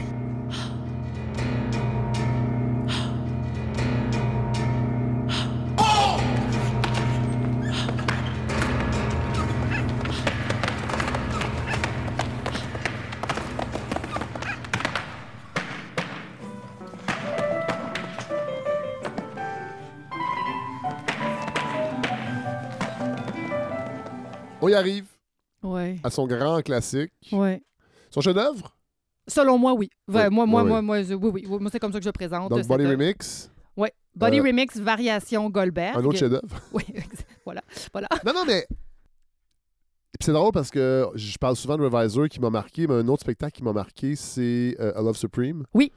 [SPEAKER 1] Arrive
[SPEAKER 2] Ouais.
[SPEAKER 1] à son grand classique.
[SPEAKER 2] Ouais.
[SPEAKER 1] Son chef-d'œuvre,
[SPEAKER 2] Selon moi, oui.
[SPEAKER 1] Oui,
[SPEAKER 2] moi, moi,
[SPEAKER 1] oui,
[SPEAKER 2] moi, moi, je- oui, oui, oui. Moi, c'est comme ça que je présente.
[SPEAKER 1] donc Body
[SPEAKER 2] œuvre.
[SPEAKER 1] Remix,
[SPEAKER 2] Ouais. Body
[SPEAKER 1] Euh,
[SPEAKER 2] Remix, variation Goldberg.
[SPEAKER 1] un autre chef-d'œuvre? [LAUGHS]
[SPEAKER 2] Oui, voilà. voilà. [LAUGHS]
[SPEAKER 1] Non, non, mais. C'est drôle parce que je parle souvent de Revisor qui m'a marqué, mais un autre spectacle qui m'a marqué, c'est euh, A Love Supreme.
[SPEAKER 2] Oui.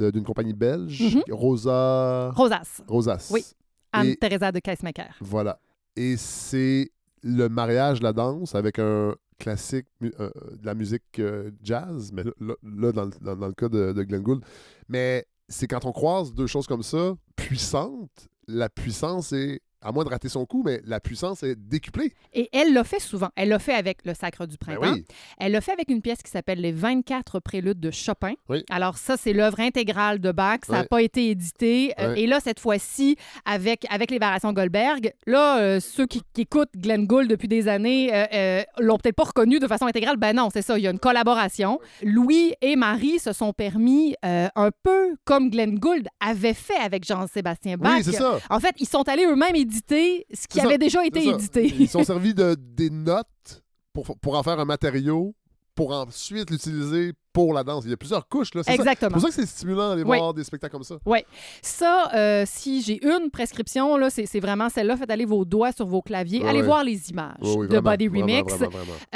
[SPEAKER 1] Euh, D'une compagnie belge,
[SPEAKER 2] Mhm.
[SPEAKER 1] Rosa.
[SPEAKER 2] Rosas.
[SPEAKER 1] Rosas.
[SPEAKER 2] Oui.
[SPEAKER 1] Et-
[SPEAKER 2] Anne-Theresa de Keismaker.
[SPEAKER 1] Voilà. Et c'est le mariage la danse avec un classique euh, de la musique euh, jazz, mais là, là- dans- dans le cas de, de Glenn Gould. Mais c'est quand on croise deux choses comme ça, puissantes, la puissance est, à moins de rater son coup, mais la puissance est décuplée.
[SPEAKER 2] Et elle l'a fait souvent. Elle l'a fait avec Le Sacre du
[SPEAKER 1] Ben
[SPEAKER 2] Printemps.
[SPEAKER 1] oui.
[SPEAKER 2] Elle l'a fait avec une pièce qui s'appelle Les 24 préludes de Chopin.
[SPEAKER 1] Oui.
[SPEAKER 2] Alors, ça, c'est l'œuvre intégrale de Bach. Ça n'a pas été édité. Euh, et là, cette fois-ci, avec, avec les variations Goldberg, là, euh, ceux qui, qui écoutent Glenn Gould depuis des années euh, euh, l'ont peut-être pas reconnu de façon intégrale. Ben non, c'est ça. Il y a une collaboration. Louis et Marie se sont permis, un peu comme Glenn Gould avait fait avec Jean-Sébastien Bach.
[SPEAKER 1] Oui, c'est ça.
[SPEAKER 2] En fait, ils sont allés eux-mêmes éditer ce qui
[SPEAKER 1] ça.
[SPEAKER 2] avait déjà été édité.
[SPEAKER 1] Ils sont [LAUGHS] servis de, des notes pour, pour en faire un matériau pour ensuite l'utiliser pour la danse. Il y a plusieurs couches. là. C'est ça? C'est
[SPEAKER 2] Exactement.
[SPEAKER 1] pour ça que c'est stimulant d'aller
[SPEAKER 2] Oui.
[SPEAKER 1] voir des spectacles comme ça.
[SPEAKER 2] Ça, euh, si j'ai une prescription, là, c'est vraiment celle-là. Faites aller vos doigts sur vos claviers. Allez voir les images
[SPEAKER 1] Oui, oui,
[SPEAKER 2] de Body Remix.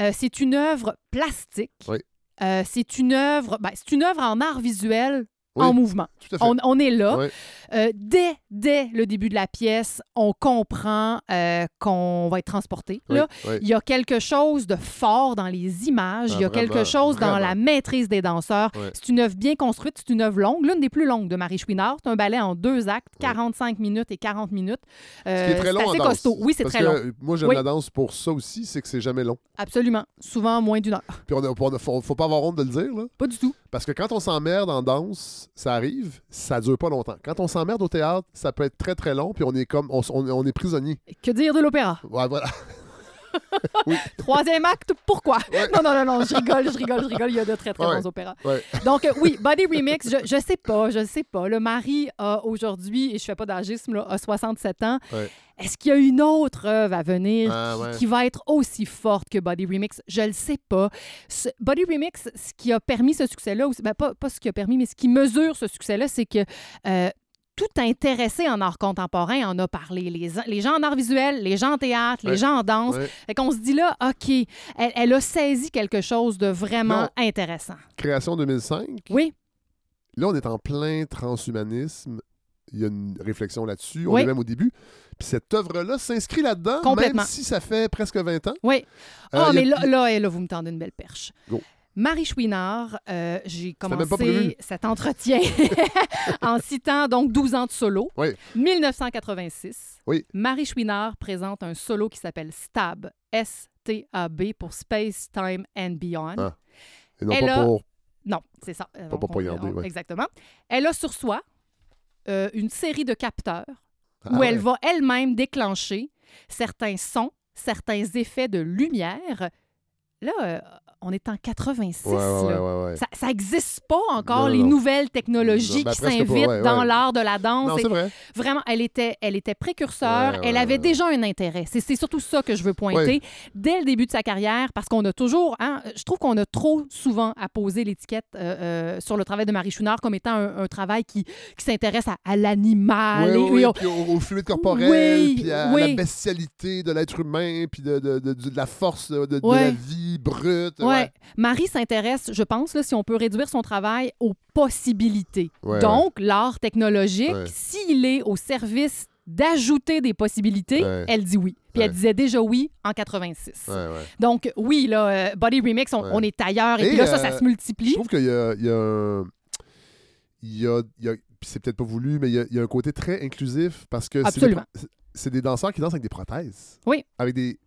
[SPEAKER 2] Euh, c'est une œuvre plastique.
[SPEAKER 1] Oui.
[SPEAKER 2] Euh, c'est une œuvre, ben, c'est une œuvre en art visuel
[SPEAKER 1] Oui.
[SPEAKER 2] en mouvement.
[SPEAKER 1] Tout à fait.
[SPEAKER 2] On, on est là. Euh, dès, dès le début de la pièce, on comprend euh, qu'on va être transporté.
[SPEAKER 1] Oui,
[SPEAKER 2] Là.
[SPEAKER 1] oui.
[SPEAKER 2] Il y a quelque chose de fort dans les images.
[SPEAKER 1] Ah,
[SPEAKER 2] il y a
[SPEAKER 1] vraiment,
[SPEAKER 2] quelque chose dans la maîtrise des danseurs. C'est une œuvre bien construite. C'est une œuvre longue, l'une des plus longues de Marie Chouinard. C'est un ballet en deux actes, 45 minutes et 40 minutes. Euh,
[SPEAKER 1] très long
[SPEAKER 2] c'est
[SPEAKER 1] en
[SPEAKER 2] assez
[SPEAKER 1] danse.
[SPEAKER 2] costaud. Oui, c'est très
[SPEAKER 1] que,
[SPEAKER 2] long.
[SPEAKER 1] Moi, j'aime la danse pour ça aussi, c'est que c'est jamais long.
[SPEAKER 2] Absolument. Souvent moins d'une heure.
[SPEAKER 1] Puis on a, on a- faut, faut pas avoir honte de le dire, là.
[SPEAKER 2] Pas du tout.
[SPEAKER 1] Parce que quand on s'emmerde en danse, ça arrive, ça dure pas longtemps. Quand on s'emmerde au théâtre, ça peut être très très long, puis on est comme, on, s- on- on est prisonnier.
[SPEAKER 2] Que dire de l'opéra?
[SPEAKER 1] Ouais, voilà. [LAUGHS]
[SPEAKER 2] Troisième acte, pourquoi?
[SPEAKER 1] Ouais.
[SPEAKER 2] Non, non, non, non, je rigole, je rigole, je rigole. Il y a de très, très
[SPEAKER 1] Ouais.
[SPEAKER 2] bons opéras.
[SPEAKER 1] Ouais.
[SPEAKER 2] Donc, euh, oui, Body Remix, je, je sais pas, je sais pas. Le mari a aujourd'hui, et je fais pas d'agisme, là, a 67 ans. Est-ce qu'il y a une autre œuvre à venir
[SPEAKER 1] Ah,
[SPEAKER 2] qui, va être aussi forte que Body Remix? Je le sais pas. Ce- Body Remix, ce qui a permis ce succès-là, ben, pas, pas ce qui a permis, mais ce qui mesure ce succès-là, c'est que euh, tout intéressé en art contemporain en a parlé. Les, les gens en art visuel, les gens en théâtre, les gens en danse.
[SPEAKER 1] Ouais.
[SPEAKER 2] Fait qu'on se dit là, OK, elle, elle a saisi quelque chose de vraiment
[SPEAKER 1] Non.
[SPEAKER 2] intéressant.
[SPEAKER 1] Création 2005.
[SPEAKER 2] Oui,
[SPEAKER 1] Là, on est en plein transhumanisme. Il y a une réflexion là-dessus. On
[SPEAKER 2] Oui.
[SPEAKER 1] est même au début. Puis cette œuvre-là s'inscrit là-dedans, même si ça fait presque 20 ans.
[SPEAKER 2] oui.
[SPEAKER 1] Euh,
[SPEAKER 2] Ah,
[SPEAKER 1] a-
[SPEAKER 2] mais là, là, là, vous me tendez une belle perche.
[SPEAKER 1] Go.
[SPEAKER 2] Marie Chouinard, euh, j'ai commencé cet entretien [LAUGHS] en citant donc 12 ans de solo.
[SPEAKER 1] Oui.
[SPEAKER 2] 1986.
[SPEAKER 1] Oui.
[SPEAKER 2] Marie Chouinard présente un solo qui s'appelle STAB, S-T-A-B pour Space, Time and Beyond.
[SPEAKER 1] Ah, Et non
[SPEAKER 2] Elle
[SPEAKER 1] pas
[SPEAKER 2] a-
[SPEAKER 1] pour.
[SPEAKER 2] Non, c'est ça. Euh,
[SPEAKER 1] Pas pour
[SPEAKER 2] on-
[SPEAKER 1] poignarder,
[SPEAKER 2] on-
[SPEAKER 1] ouais.
[SPEAKER 2] Exactement. Elle a sur soi euh, une série de capteurs
[SPEAKER 1] Ah
[SPEAKER 2] où
[SPEAKER 1] ouais.
[SPEAKER 2] elle va elle-même déclencher certains sons, certains effets de lumière. Là, euh, on est en 86.
[SPEAKER 1] Ouais, ouais, ouais,
[SPEAKER 2] là.
[SPEAKER 1] ouais, ouais.
[SPEAKER 2] Ça n'existe pas encore,
[SPEAKER 1] Non,
[SPEAKER 2] les
[SPEAKER 1] non.
[SPEAKER 2] nouvelles technologies
[SPEAKER 1] ben,
[SPEAKER 2] qui s'invitent dans l'art de la danse.
[SPEAKER 1] Non, c'est vrai.
[SPEAKER 2] Vraiment, elle était, elle était précurseur. Elle avait déjà un intérêt. C'est c'est surtout ça que je veux pointer. Dès le début de sa carrière, parce qu'on a toujours... hein, je trouve qu'on a trop souvent apposé l'étiquette euh, euh, sur le travail de Marie Chouinard comme étant un, un travail qui, qui s'intéresse à, à l'animal.
[SPEAKER 1] Oui,
[SPEAKER 2] et-
[SPEAKER 1] oui,
[SPEAKER 2] et on-
[SPEAKER 1] puis au, au fluide corporel,
[SPEAKER 2] Oui,
[SPEAKER 1] puis à
[SPEAKER 2] oui.
[SPEAKER 1] la bestialité de l'être humain, puis de, de, de- de la force de, la vie brute.
[SPEAKER 2] Ouais. Marie s'intéresse, je pense, là, si on peut réduire son travail aux possibilités.
[SPEAKER 1] Ouais,
[SPEAKER 2] Donc, l'art technologique, s'il est au service d'ajouter des possibilités, elle dit oui. Puis elle disait déjà oui en 86.
[SPEAKER 1] Ouais, ouais.
[SPEAKER 2] Donc, oui, là, euh, Body Remix, on, est ailleurs. Et,
[SPEAKER 1] Et,
[SPEAKER 2] puis là, ça,
[SPEAKER 1] euh,
[SPEAKER 2] ça se
[SPEAKER 1] Je
[SPEAKER 2] multiplie.
[SPEAKER 1] trouve qu'il y a, il y a. Il y a, il y a- puis c'est peut-être pas voulu, mais il y, a, il y a un côté très inclusif parce que c'est des, des danseurs qui dansent avec des prothèses.
[SPEAKER 2] Oui.
[SPEAKER 1] Avec des.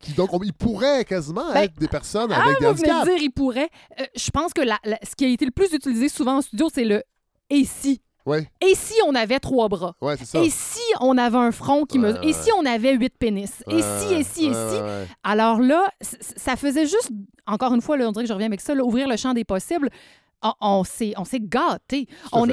[SPEAKER 1] Qui, donc, on- ils pourraient quasiment
[SPEAKER 2] Ben,
[SPEAKER 1] être des personnes
[SPEAKER 2] Ah,
[SPEAKER 1] avec des
[SPEAKER 2] vous venez de
[SPEAKER 1] handicaps.
[SPEAKER 2] dire, il pourrait. Euh, je pense que la- la- ce qui a été le plus utilisé souvent en studio, c'est le « et si
[SPEAKER 1] Ouais, ».
[SPEAKER 2] Et si on avait trois bras?
[SPEAKER 1] ouais, c'est ça.
[SPEAKER 2] Et si on avait un front qui
[SPEAKER 1] Ouais,
[SPEAKER 2] mesure?
[SPEAKER 1] ouais,
[SPEAKER 2] Et si on avait huit pénis? Et si, et si, et si? Alors là, ça faisait juste, encore une fois, là, on dirait que je reviens avec ça, là, ouvrir le champ des possibles. On, on s'est on s'est gâtés.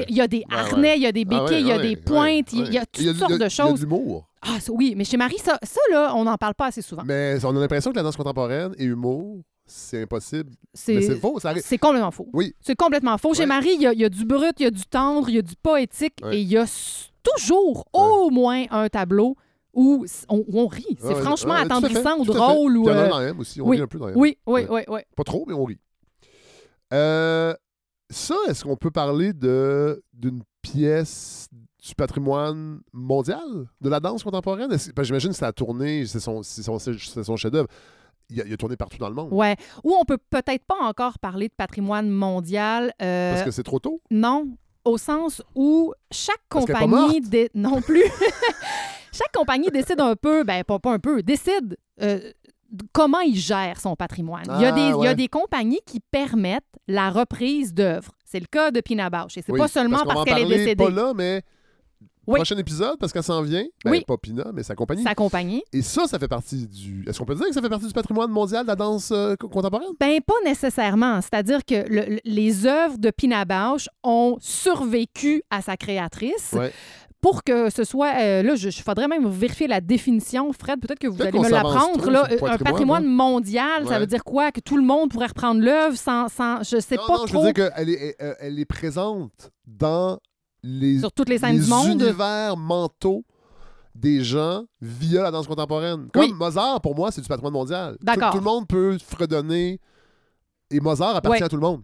[SPEAKER 2] Il y a des
[SPEAKER 1] Ouais,
[SPEAKER 2] harnais, il y a des béquilles,
[SPEAKER 1] Ah ouais,
[SPEAKER 2] il y a des pointes, il y a toutes sortes de choses.
[SPEAKER 1] Il y a de l'humour.
[SPEAKER 2] Ah, ça, oui, mais chez Marie, ça, ça là, on n'en parle pas assez souvent.
[SPEAKER 1] Mais on a l'impression que la danse contemporaine et humour, c'est impossible. Mais c'est faux, ça arrive.
[SPEAKER 2] c'est complètement faux.
[SPEAKER 1] Oui.
[SPEAKER 2] C'est complètement faux. Chez. Marie, il y, a- il y a du brut, il y a du tendre, il y a du poétique
[SPEAKER 1] Ouais.
[SPEAKER 2] et il y a toujours au moins un tableau où on, où on rit. C'est franchement attendrissant ou drôle. Ou,
[SPEAKER 1] Puis il y en a
[SPEAKER 2] euh,
[SPEAKER 1] dans M aussi. On
[SPEAKER 2] oui.
[SPEAKER 1] rit un peu dans.
[SPEAKER 2] Oui, oui, oui, oui.
[SPEAKER 1] Pas trop, mais on rit. Euh, ça, est-ce qu'on peut parler d'une pièce du patrimoine mondial de la danse contemporaine? Parce que J'imagine que c'est la tournée, c'est son, c'est son, c'est son chef-d'œuvre. Il a, il a tourné partout dans le monde.
[SPEAKER 2] Ouais. Ou on peut peut-être pas encore parler de patrimoine mondial. euh,
[SPEAKER 1] Parce que c'est trop tôt?
[SPEAKER 2] Non, au sens où chaque
[SPEAKER 1] Parce
[SPEAKER 2] compagnie... dé- Non plus. [LAUGHS] chaque compagnie décide un peu, ben pas, pas un peu, décide euh, comment il gère son patrimoine. il, y a
[SPEAKER 1] Ah,
[SPEAKER 2] des, il y a
[SPEAKER 1] ouais.
[SPEAKER 2] des compagnies qui permettent la reprise d'œuvres. C'est le cas de Pina Bausch. Et c'est
[SPEAKER 1] Oui,
[SPEAKER 2] pas seulement parce, qu'elle est décédée.
[SPEAKER 1] Pas là, mais
[SPEAKER 2] Oui.
[SPEAKER 1] prochain épisode, parce qu'elle s'en vient. Ben,
[SPEAKER 2] Oui.
[SPEAKER 1] Pas Pina, mais sa compagnie.
[SPEAKER 2] Sa compagnie.
[SPEAKER 1] Et ça, ça fait partie du. Est-ce qu'on peut dire que ça fait partie du patrimoine mondial de la danse euh, co- contemporaine?
[SPEAKER 2] Ben, pas nécessairement. C'est-à-dire que le- le- les œuvres de Pina Bausch ont survécu à sa créatrice.
[SPEAKER 1] Ouais.
[SPEAKER 2] Pour que ce soit. euh, là, je, je faudrait même vérifier la définition. Fred, peut-être que vous
[SPEAKER 1] Peut-être
[SPEAKER 2] allez me l'apprendre. là. Un
[SPEAKER 1] patrimoine,
[SPEAKER 2] patrimoine mondial, ça veut dire quoi? Que tout le monde pourrait reprendre l'œuvre sans, sans. Je sais
[SPEAKER 1] non,
[SPEAKER 2] pas
[SPEAKER 1] non,
[SPEAKER 2] trop.
[SPEAKER 1] je veux dire qu'elle est, elle est présente dans les,
[SPEAKER 2] Sur toutes les scènes
[SPEAKER 1] les
[SPEAKER 2] du monde.
[SPEAKER 1] univers mentaux des gens via la danse contemporaine. Comme
[SPEAKER 2] Oui.
[SPEAKER 1] Mozart, pour moi, c'est du patrimoine mondial.
[SPEAKER 2] D'accord.
[SPEAKER 1] tout le monde peut fredonner. Et Mozart appartient à tout le monde.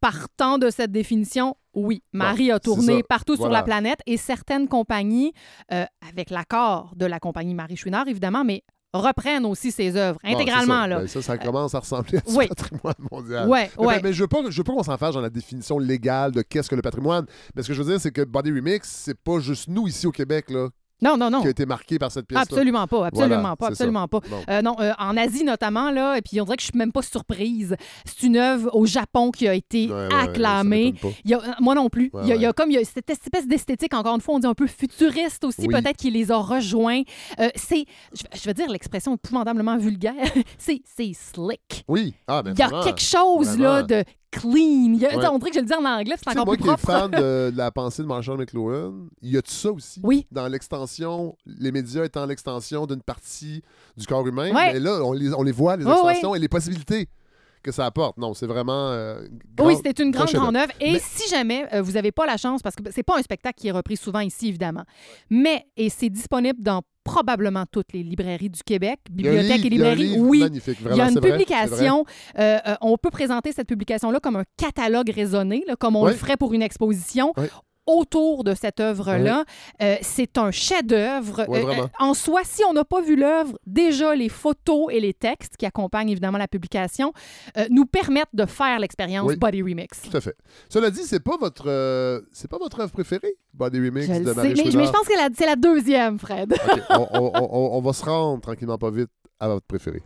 [SPEAKER 2] Partant de cette définition, oui, Marie a tourné partout sur la planète et certaines compagnies, euh, avec l'accord de la compagnie Marie Chouinard, évidemment, mais reprennent aussi ses œuvres
[SPEAKER 1] Bon,
[SPEAKER 2] intégralement.
[SPEAKER 1] ça.
[SPEAKER 2] là.
[SPEAKER 1] Ben, ça, ça commence à ressembler à du
[SPEAKER 2] oui.
[SPEAKER 1] patrimoine mondial. Mais, ben, je veux pas, pas qu'on s'en fasse dans la définition légale de qu'est-ce que le patrimoine. Mais ce que je veux dire, c'est que Body Remix, c'est pas juste nous ici au Québec là,
[SPEAKER 2] Non, non, non.
[SPEAKER 1] qui a été marqué par cette pièce-là.
[SPEAKER 2] Absolument pas, absolument
[SPEAKER 1] Voilà,
[SPEAKER 2] pas,
[SPEAKER 1] ça.
[SPEAKER 2] absolument pas.
[SPEAKER 1] Bon.
[SPEAKER 2] Euh, non, euh, en Asie notamment, là, et puis on dirait que je suis même pas surprise. C'est une œuvre au Japon qui a été
[SPEAKER 1] Ouais, ouais, ouais, ça
[SPEAKER 2] acclamée.
[SPEAKER 1] m'étonne pas.
[SPEAKER 2] Il y a- euh, moi non plus. Il, y a, il y a
[SPEAKER 1] ouais.
[SPEAKER 2] comme il y a cette espèce d'esthétique, encore une fois, on dit un peu futuriste aussi,
[SPEAKER 1] Oui.
[SPEAKER 2] peut-être qui les a rejoints. Euh, c'est, je, vais- je vais dire l'expression épouvantablement vulgaire, [LAUGHS] c'est, c'est slick.
[SPEAKER 1] Oui. Ah, ben,
[SPEAKER 2] Il y a
[SPEAKER 1] vraiment.
[SPEAKER 2] quelque chose là, de clean. Il y a-
[SPEAKER 1] Ouais.
[SPEAKER 2] On dirait que je le dis en anglais, c'est encore
[SPEAKER 1] moi
[SPEAKER 2] plus
[SPEAKER 1] qui est
[SPEAKER 2] propre.
[SPEAKER 1] fan de, de [LAUGHS] la pensée de Marshall McLuhan, il y a tout ça aussi?
[SPEAKER 2] Oui.
[SPEAKER 1] Dans l'extension, les médias étant l'extension d'une partie du corps humain.
[SPEAKER 2] Ouais.
[SPEAKER 1] Mais là, on les, on les voit, les extensions et les possibilités que ça apporte. Non, c'est vraiment. euh, grand-
[SPEAKER 2] Oui, c'était une grande, grande œuvre. Et
[SPEAKER 1] Mais-
[SPEAKER 2] si jamais euh, vous n'avez pas la chance, parce que c'est pas un spectacle qui est repris souvent ici, évidemment, mais, et c'est disponible dans probablement toutes les librairies du Québec, bibliothèques et librairies, oui.
[SPEAKER 1] Magnifique,
[SPEAKER 2] Il y a
[SPEAKER 1] vraiment,
[SPEAKER 2] une
[SPEAKER 1] vrai,
[SPEAKER 2] publication. euh, on peut présenter cette publication-là comme un catalogue raisonné, là, comme on le ferait pour une exposition.
[SPEAKER 1] Ouais.
[SPEAKER 2] Autour de cette œuvre-là. Euh, c'est un chef-d'œuvre.
[SPEAKER 1] Ouais,
[SPEAKER 2] Euh, euh, en soi, si on n'a pas vu l'œuvre, déjà les photos et les textes qui accompagnent évidemment la publication euh, nous permettent de faire l'expérience
[SPEAKER 1] Oui.
[SPEAKER 2] Body Remix.
[SPEAKER 1] Tout à fait. Cela dit, c'est pas votre c'est pas votre œuvre préférée, Body Remix
[SPEAKER 2] Je
[SPEAKER 1] de
[SPEAKER 2] sais,
[SPEAKER 1] Marie
[SPEAKER 2] mais, mais je pense que c'est la deuxième, Fred.
[SPEAKER 1] OK, on, on- on- on va se rendre tranquillement pas vite à votre préférée.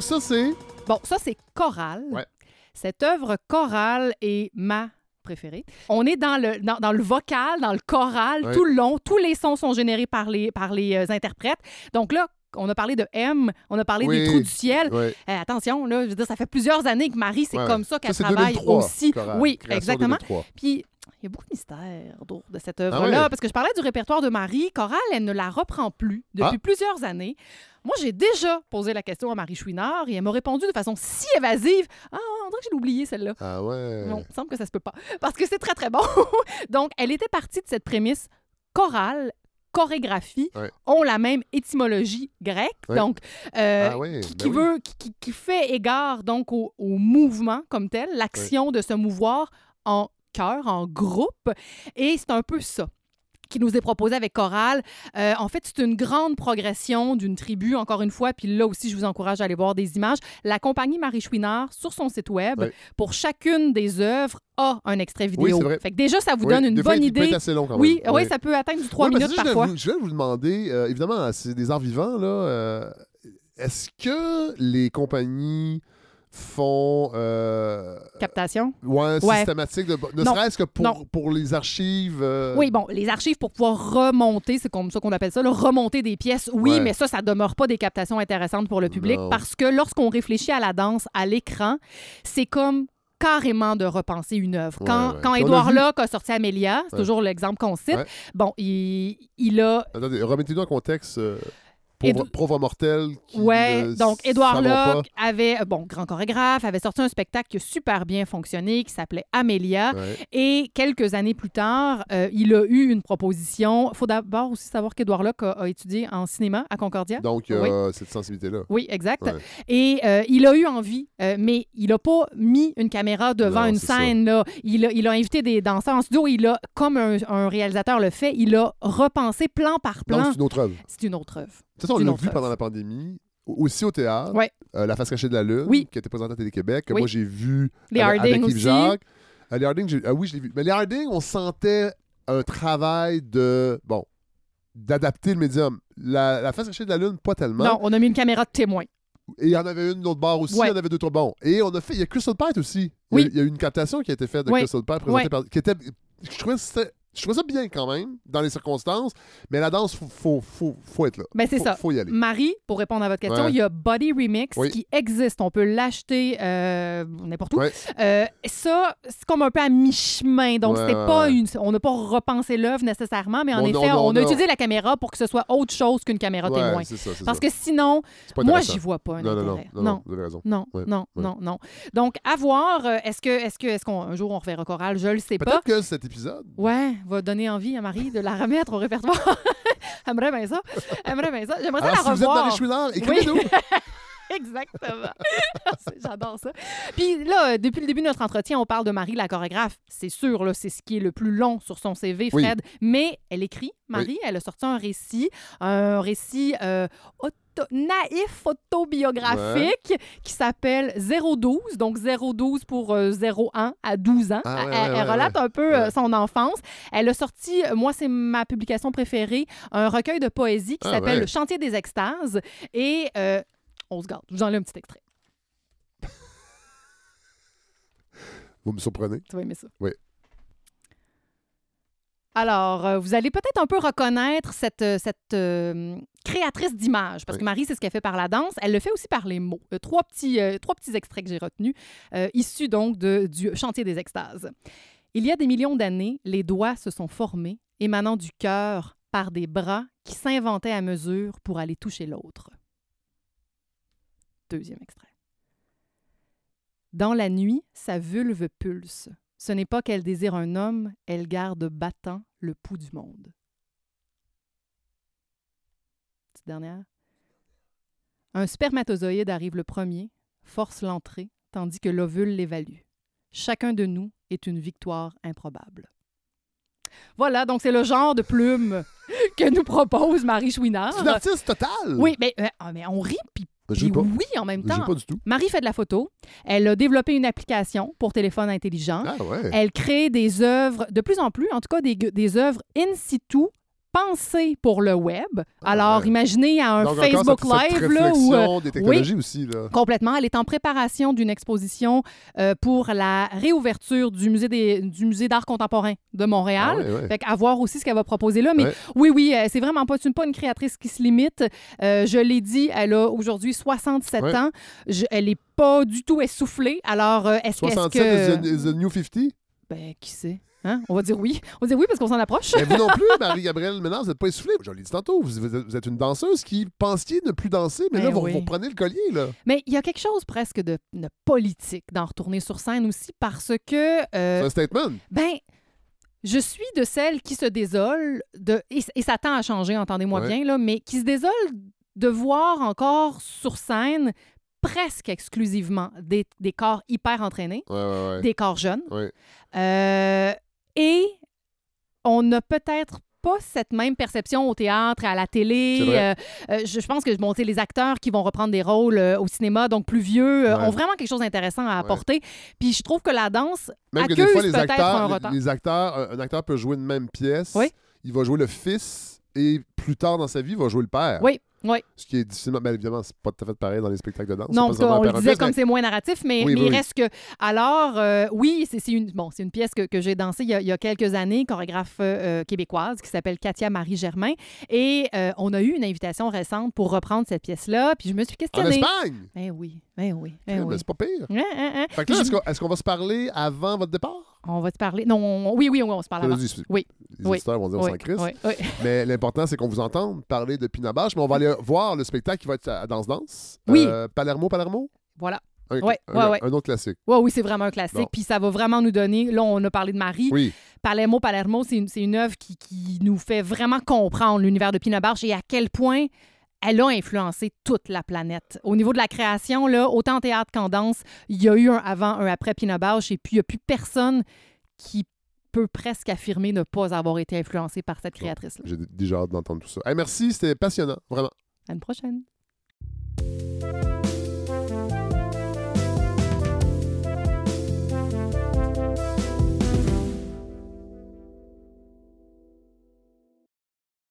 [SPEAKER 1] Donc, ça, c'est?
[SPEAKER 2] Bon, ça, c'est chorale.
[SPEAKER 1] Ouais.
[SPEAKER 2] Cette œuvre chorale est ma préférée. On est dans le, dans, dans le vocal, dans le choral,
[SPEAKER 1] Ouais.
[SPEAKER 2] tout le long. Tous les sons sont générés par les, par les euh, interprètes. Donc là, on a parlé de M, on a parlé des trous du ciel. Euh, attention, là, je veux dire, ça fait plusieurs années que Marie, c'est
[SPEAKER 1] Ouais,
[SPEAKER 2] comme ça qu'elle travaille
[SPEAKER 1] 2003,
[SPEAKER 2] aussi.
[SPEAKER 1] Chorale.
[SPEAKER 2] Oui, exactement.
[SPEAKER 1] 2003.
[SPEAKER 2] Puis, il y a beaucoup de mystères autour de cette
[SPEAKER 1] Ah
[SPEAKER 2] œuvre-là, parce que je parlais du répertoire de Marie. Chorale, elle ne la reprend plus depuis
[SPEAKER 1] Ah.
[SPEAKER 2] plusieurs années. Moi, j'ai déjà posé la question à Marie Chouinard et elle m'a répondu de façon si évasive. Ah, on dirait que j'ai oublié celle-là.
[SPEAKER 1] Ah ouais.
[SPEAKER 2] Non, il semble que ça se peut pas. [LAUGHS] Parce que c'est très, très bon. [LAUGHS] Donc, elle était partie de cette prémisse chorale, chorégraphie,
[SPEAKER 1] Ouais.
[SPEAKER 2] ont la même étymologie grecque.
[SPEAKER 1] Ouais.
[SPEAKER 2] Donc, euh,
[SPEAKER 1] Ah
[SPEAKER 2] qui,
[SPEAKER 1] ben
[SPEAKER 2] qui
[SPEAKER 1] oui.
[SPEAKER 2] veut, qui, qui- qui fait égard donc au, au mouvement comme tel, l'action de se mouvoir en chœur, en groupe. Et c'est un peu ça qui nous est proposé avec Chorale. Euh, en fait, c'est une grande progression d'une tribu, encore une fois, puis là aussi, je vous encourage à aller voir des images. La compagnie Marie Chouinard, sur son site web, pour chacune des œuvres, a un extrait vidéo.
[SPEAKER 1] c'est vrai.
[SPEAKER 2] Fait que déjà, ça vous
[SPEAKER 1] Oui,
[SPEAKER 2] donne une
[SPEAKER 1] des fois,
[SPEAKER 2] bonne
[SPEAKER 1] il peut
[SPEAKER 2] idée.
[SPEAKER 1] être assez long quand
[SPEAKER 2] Oui,
[SPEAKER 1] même.
[SPEAKER 2] oui,
[SPEAKER 1] Ouais.
[SPEAKER 2] ça peut atteindre du 3
[SPEAKER 1] Ouais, parce
[SPEAKER 2] minutes
[SPEAKER 1] que je vais
[SPEAKER 2] parfois.
[SPEAKER 1] vous- Je vais vous demander, euh, évidemment, c'est des arts vivants, là. euh, Est-ce que les compagnies font euh,
[SPEAKER 2] Captation?
[SPEAKER 1] ouais,
[SPEAKER 2] Ouais.
[SPEAKER 1] systématique, de, ne serait-ce que pour, pour les archives? euh,
[SPEAKER 2] Oui, bon, les archives pour pouvoir remonter, c'est comme ça qu'on appelle ça, là, remonter des pièces, oui,
[SPEAKER 1] Ouais.
[SPEAKER 2] mais ça, ça demeure pas des captations intéressantes pour le public
[SPEAKER 1] Non.
[SPEAKER 2] parce que lorsqu'on réfléchit à la danse à l'écran, c'est comme carrément de repenser une œuvre. Quand,
[SPEAKER 1] Ouais,
[SPEAKER 2] quand
[SPEAKER 1] a vu-
[SPEAKER 2] Locke a sorti Amélia, c'est
[SPEAKER 1] Ouais.
[SPEAKER 2] toujours l'exemple qu'on cite, bon, il, il a
[SPEAKER 1] Attendez, remettez-nous en contexte. euh,
[SPEAKER 2] Édou-
[SPEAKER 1] pauvre, pauvre mortel. Qui,
[SPEAKER 2] Ouais,
[SPEAKER 1] euh,
[SPEAKER 2] donc Édouard Locke avait, euh, bon, grand chorégraphe, avait sorti un spectacle qui a super bien fonctionné, qui s'appelait Amélia.
[SPEAKER 1] Ouais.
[SPEAKER 2] Et quelques années plus tard, euh, il a eu une proposition. Il faut d'abord aussi savoir qu'Édouard Locke a, a étudié en cinéma à Concordia.
[SPEAKER 1] Donc, y a cette sensibilité-là.
[SPEAKER 2] Oui, exact.
[SPEAKER 1] Ouais.
[SPEAKER 2] Et euh, il a eu envie, euh, mais il n'a pas mis une caméra devant
[SPEAKER 1] Non,
[SPEAKER 2] une scène. Là. Il, a, il a invité des danseurs en studio. Il a, comme un, un réalisateur le fait, il a repensé plan par
[SPEAKER 1] Donc,
[SPEAKER 2] plan.
[SPEAKER 1] c'est une autre œuvre.
[SPEAKER 2] C'est une autre œuvre.
[SPEAKER 1] Toute façon, on l'a vu pendant la pandémie, au- aussi au théâtre.
[SPEAKER 2] Ouais.
[SPEAKER 1] Euh, la face cachée de la Lune,
[SPEAKER 2] Oui.
[SPEAKER 1] qui a été présentée à Télé-Québec, que
[SPEAKER 2] Oui.
[SPEAKER 1] moi j'ai vu
[SPEAKER 2] Les
[SPEAKER 1] avec, avec Yves
[SPEAKER 2] aussi.
[SPEAKER 1] Jacques. Euh, les Harding, ah oui, je l'ai vu. Mais les Harding, on sentait un travail de. Bon, d'adapter le médium. La, la face cachée de la Lune, pas tellement.
[SPEAKER 2] Non, on a mis une caméra de témoin.
[SPEAKER 1] Et il y en avait une de l'autre bord aussi,
[SPEAKER 2] Ouais.
[SPEAKER 1] il y en avait deux, trois bons. Et on a fait. Il y a Crystal Pite aussi. Il y a-
[SPEAKER 2] Oui.
[SPEAKER 1] Il y, a eu une captation qui a été faite de. Crystal Pite présentée par. Qui était, je trouvais que c'était- Je trouvais ça bien quand même, dans les circonstances, mais la danse, faut, faut, faut, faut être là.
[SPEAKER 2] Ben, c'est ça.
[SPEAKER 1] Faut y aller.
[SPEAKER 2] Marie, pour répondre à votre question,
[SPEAKER 1] Ouais.
[SPEAKER 2] il y a Body Remix
[SPEAKER 1] Oui.
[SPEAKER 2] qui existe. On peut l'acheter euh, n'importe où.
[SPEAKER 1] Ouais.
[SPEAKER 2] Euh, ça, c'est comme un peu à mi-chemin. Donc,
[SPEAKER 1] Ouais,
[SPEAKER 2] c'était
[SPEAKER 1] ouais,
[SPEAKER 2] pas
[SPEAKER 1] ouais.
[SPEAKER 2] une. On n'a pas repensé l'œuvre nécessairement, mais en
[SPEAKER 1] On-
[SPEAKER 2] effet,
[SPEAKER 1] on-
[SPEAKER 2] on,
[SPEAKER 1] on
[SPEAKER 2] a
[SPEAKER 1] a-
[SPEAKER 2] utilisé la caméra pour que ce soit autre chose qu'une caméra
[SPEAKER 1] Ouais,
[SPEAKER 2] témoin.
[SPEAKER 1] c'est ça, c'est
[SPEAKER 2] Parce
[SPEAKER 1] ça.
[SPEAKER 2] que sinon,
[SPEAKER 1] C'est pas
[SPEAKER 2] moi,
[SPEAKER 1] intéressant.
[SPEAKER 2] j'y vois pas un
[SPEAKER 1] non, non, non,
[SPEAKER 2] intérêt.
[SPEAKER 1] non, non, vous avez raison.
[SPEAKER 2] Non,
[SPEAKER 1] Ouais,
[SPEAKER 2] non,
[SPEAKER 1] ouais.
[SPEAKER 2] non, non. Donc, à voir, euh, est-ce que, est-ce que, est-ce qu'on, un jour, on refait choral? Je le sais pas.
[SPEAKER 1] Peut-être que cet épisode,
[SPEAKER 2] Ouais, va donner envie à Marie de la remettre au répertoire. [LAUGHS] Aimerait bien ça. Aimerait bien ça. J'aimerais ça la
[SPEAKER 1] si vous êtes
[SPEAKER 2] revoir.
[SPEAKER 1] Marie Chouinard, écrivez-nous. [LAUGHS]
[SPEAKER 2] Exactement. [LAUGHS] J'adore ça. Puis là, depuis le début de notre entretien, on parle de Marie, la chorégraphe. C'est sûr, là, c'est ce qui est le plus long sur son CV,
[SPEAKER 1] Oui.
[SPEAKER 2] Fred. Mais elle écrit, Marie, elle a sorti un récit, un récit euh, naïf autobiographique qui s'appelle 012, donc 012 pour euh, 01 à 12 ans.
[SPEAKER 1] Ah ouais,
[SPEAKER 2] elle,
[SPEAKER 1] ouais,
[SPEAKER 2] elle
[SPEAKER 1] ouais,
[SPEAKER 2] relate
[SPEAKER 1] ouais.
[SPEAKER 2] un peu euh,
[SPEAKER 1] Ouais.
[SPEAKER 2] son enfance. Elle a sorti, euh, moi, c'est ma publication préférée, un recueil de poésie qui
[SPEAKER 1] Ah
[SPEAKER 2] s'appelle
[SPEAKER 1] ouais.
[SPEAKER 2] Le Chantier des extases. Et euh, on se garde. Je vous un petit extrait. [LAUGHS]
[SPEAKER 1] Vous me surprenez?
[SPEAKER 2] Tu vas aimer ça.
[SPEAKER 1] Oui.
[SPEAKER 2] Alors, euh, vous allez peut-être un peu reconnaître cette, cette euh, créatrice d'images, parce
[SPEAKER 1] Oui.
[SPEAKER 2] que Marie, c'est ce qu'elle fait par la danse. Elle le fait aussi par les mots. Euh, trois, petits, euh, trois petits extraits que j'ai retenus, euh, issus donc de, du chantier des extases. Il y a des millions d'années, les doigts se sont formés, émanant du cœur par des bras qui s'inventaient à mesure pour aller toucher l'autre. Deuxième extrait. Dans la nuit, sa vulve pulse. Ce n'est pas qu'elle désire un homme, elle garde battant le pouls du monde. Petite dernière? Un spermatozoïde arrive le premier, force l'entrée, tandis que l'ovule l'évalue. Chacun de nous est une victoire improbable. Voilà, donc c'est le genre de plume [LAUGHS] que nous propose Marie Chouinard.
[SPEAKER 1] C'est une artiste totale.
[SPEAKER 2] Oui, mais, euh, ah, mais on rit, puis
[SPEAKER 1] pas.
[SPEAKER 2] oui en même temps.
[SPEAKER 1] pas du tout.
[SPEAKER 2] Marie fait de la photo. Elle a développé une application pour téléphone intelligent.
[SPEAKER 1] Ah ouais.
[SPEAKER 2] Elle crée des œuvres, de plus en plus, en tout cas des, des œuvres in situ pensée pour le web. Alors,
[SPEAKER 1] Ah ouais.
[SPEAKER 2] imaginez à un
[SPEAKER 1] Donc, encore
[SPEAKER 2] Facebook
[SPEAKER 1] cette- cette
[SPEAKER 2] Live là, où... euh,
[SPEAKER 1] des technologies aussi. Là.
[SPEAKER 2] Complètement. Elle est en préparation d'une exposition euh, pour la réouverture du musée des- du musée d'art contemporain de Montréal.
[SPEAKER 1] Ah ouais, ouais.
[SPEAKER 2] Fait qu'à voir aussi ce qu'elle va proposer là. Mais oui, oui, euh, c'est vraiment pas, pas une créatrice qui se limite. Je l'ai dit, elle a aujourd'hui 67
[SPEAKER 1] Ouais.
[SPEAKER 2] ans. Je- elle est pas du tout essoufflée. Alors, est-ce que- est-ce
[SPEAKER 1] 67
[SPEAKER 2] que...
[SPEAKER 1] is, the, is the new 50.
[SPEAKER 2] Ben, qui sait? Hein? On va dire oui. On va dire oui parce qu'on s'en approche.
[SPEAKER 1] Mais vous non plus, [LAUGHS] Marie-Gabrielle Ménard, vous n'êtes pas essoufflée. Je l'ai dit tantôt, vous, êtes, une danseuse qui pensiez ne plus danser, mais là,
[SPEAKER 2] Ben
[SPEAKER 1] vous,
[SPEAKER 2] oui.
[SPEAKER 1] vous reprenez le collier. Là.
[SPEAKER 2] Mais il y a quelque chose presque de, de politique d'en retourner sur scène aussi parce que... euh,
[SPEAKER 1] C'est un statement.
[SPEAKER 2] Ben, je suis de celles qui se désolent de et, et ça tend à changer, entendez-moi
[SPEAKER 1] Ouais.
[SPEAKER 2] bien là, mais qui se désolent de voir encore sur scène presque exclusivement des, des corps hyper entraînés,
[SPEAKER 1] Ouais, ouais, ouais.
[SPEAKER 2] des corps jeunes. Euh, et on n'a peut-être pas cette même perception au théâtre, à la télé. Euh, euh, je, je pense que bon, les acteurs qui vont reprendre des rôles euh, au cinéma, donc plus vieux,
[SPEAKER 1] Ouais.
[SPEAKER 2] ont vraiment quelque chose d'intéressant à apporter. Puis je trouve que la danse
[SPEAKER 1] Même que des fois, les
[SPEAKER 2] un
[SPEAKER 1] acteurs,
[SPEAKER 2] retard.
[SPEAKER 1] les, les acteurs, un, un acteur peut jouer une même pièce.
[SPEAKER 2] Oui.
[SPEAKER 1] Il va jouer le fils et plus tard dans sa vie, il va jouer le père.
[SPEAKER 2] Oui, oui.
[SPEAKER 1] Ce qui est difficilement. Ben, évidemment, c'est pas tout à fait pareil dans les spectacles de danse.
[SPEAKER 2] Non, parce
[SPEAKER 1] seulement
[SPEAKER 2] le disait comme
[SPEAKER 1] mais-
[SPEAKER 2] c'est moins narratif, mais,
[SPEAKER 1] Oui,
[SPEAKER 2] mais
[SPEAKER 1] oui,
[SPEAKER 2] il
[SPEAKER 1] oui.
[SPEAKER 2] reste que. Alors, euh, oui, c'est une, bon, une pièce que, que j'ai dansée il y, a, il y a quelques années, chorégraphe euh, québécoise qui s'appelle Katia Marie Germain. Et euh, on a eu une invitation récente pour reprendre cette pièce-là. Puis je me suis
[SPEAKER 1] En
[SPEAKER 2] questionnée.
[SPEAKER 1] Espagne!
[SPEAKER 2] Eh oui, eh oui,
[SPEAKER 1] Mais
[SPEAKER 2] oui.
[SPEAKER 1] c'est pas pire.
[SPEAKER 2] Hein, hein, hein.
[SPEAKER 1] Fait que là, est-ce qu'on va se parler avant votre départ?
[SPEAKER 2] On va te parler. Non, on- oui, oui, oui, on se parle avant. Oui.
[SPEAKER 1] Les
[SPEAKER 2] Oui.
[SPEAKER 1] auditeurs vont dire on s'en crisse. Mais l'important, c'est qu'on vous entende parler de Pinabache. Mais on va aller voir le spectacle qui va être à Danse Danse.
[SPEAKER 2] Oui.
[SPEAKER 1] Euh, Palermo, Palermo?
[SPEAKER 2] Voilà.
[SPEAKER 1] Un,
[SPEAKER 2] Ouais,
[SPEAKER 1] un-
[SPEAKER 2] ouais, ouais.
[SPEAKER 1] un autre classique.
[SPEAKER 2] Ouais, oui, c'est vraiment un classique. Puis ça va vraiment nous donner. Là, on a parlé de Marie.
[SPEAKER 1] Oui.
[SPEAKER 2] Palermo, Palermo, c'est une, une œuvre qui, qui nous fait vraiment comprendre l'univers de Pina Bausch et à quel point elle a influencé toute la planète. Au niveau de la création, là, autant en théâtre qu'en danse, il y a eu un avant, un après Pina Bausch et puis il n'y a plus personne qui peut presque affirmer ne pas avoir été influencé par cette créatrice-là.
[SPEAKER 1] J'ai déjà hâte d'entendre tout ça. Hey, merci, c'était passionnant, vraiment.
[SPEAKER 2] À une prochaine.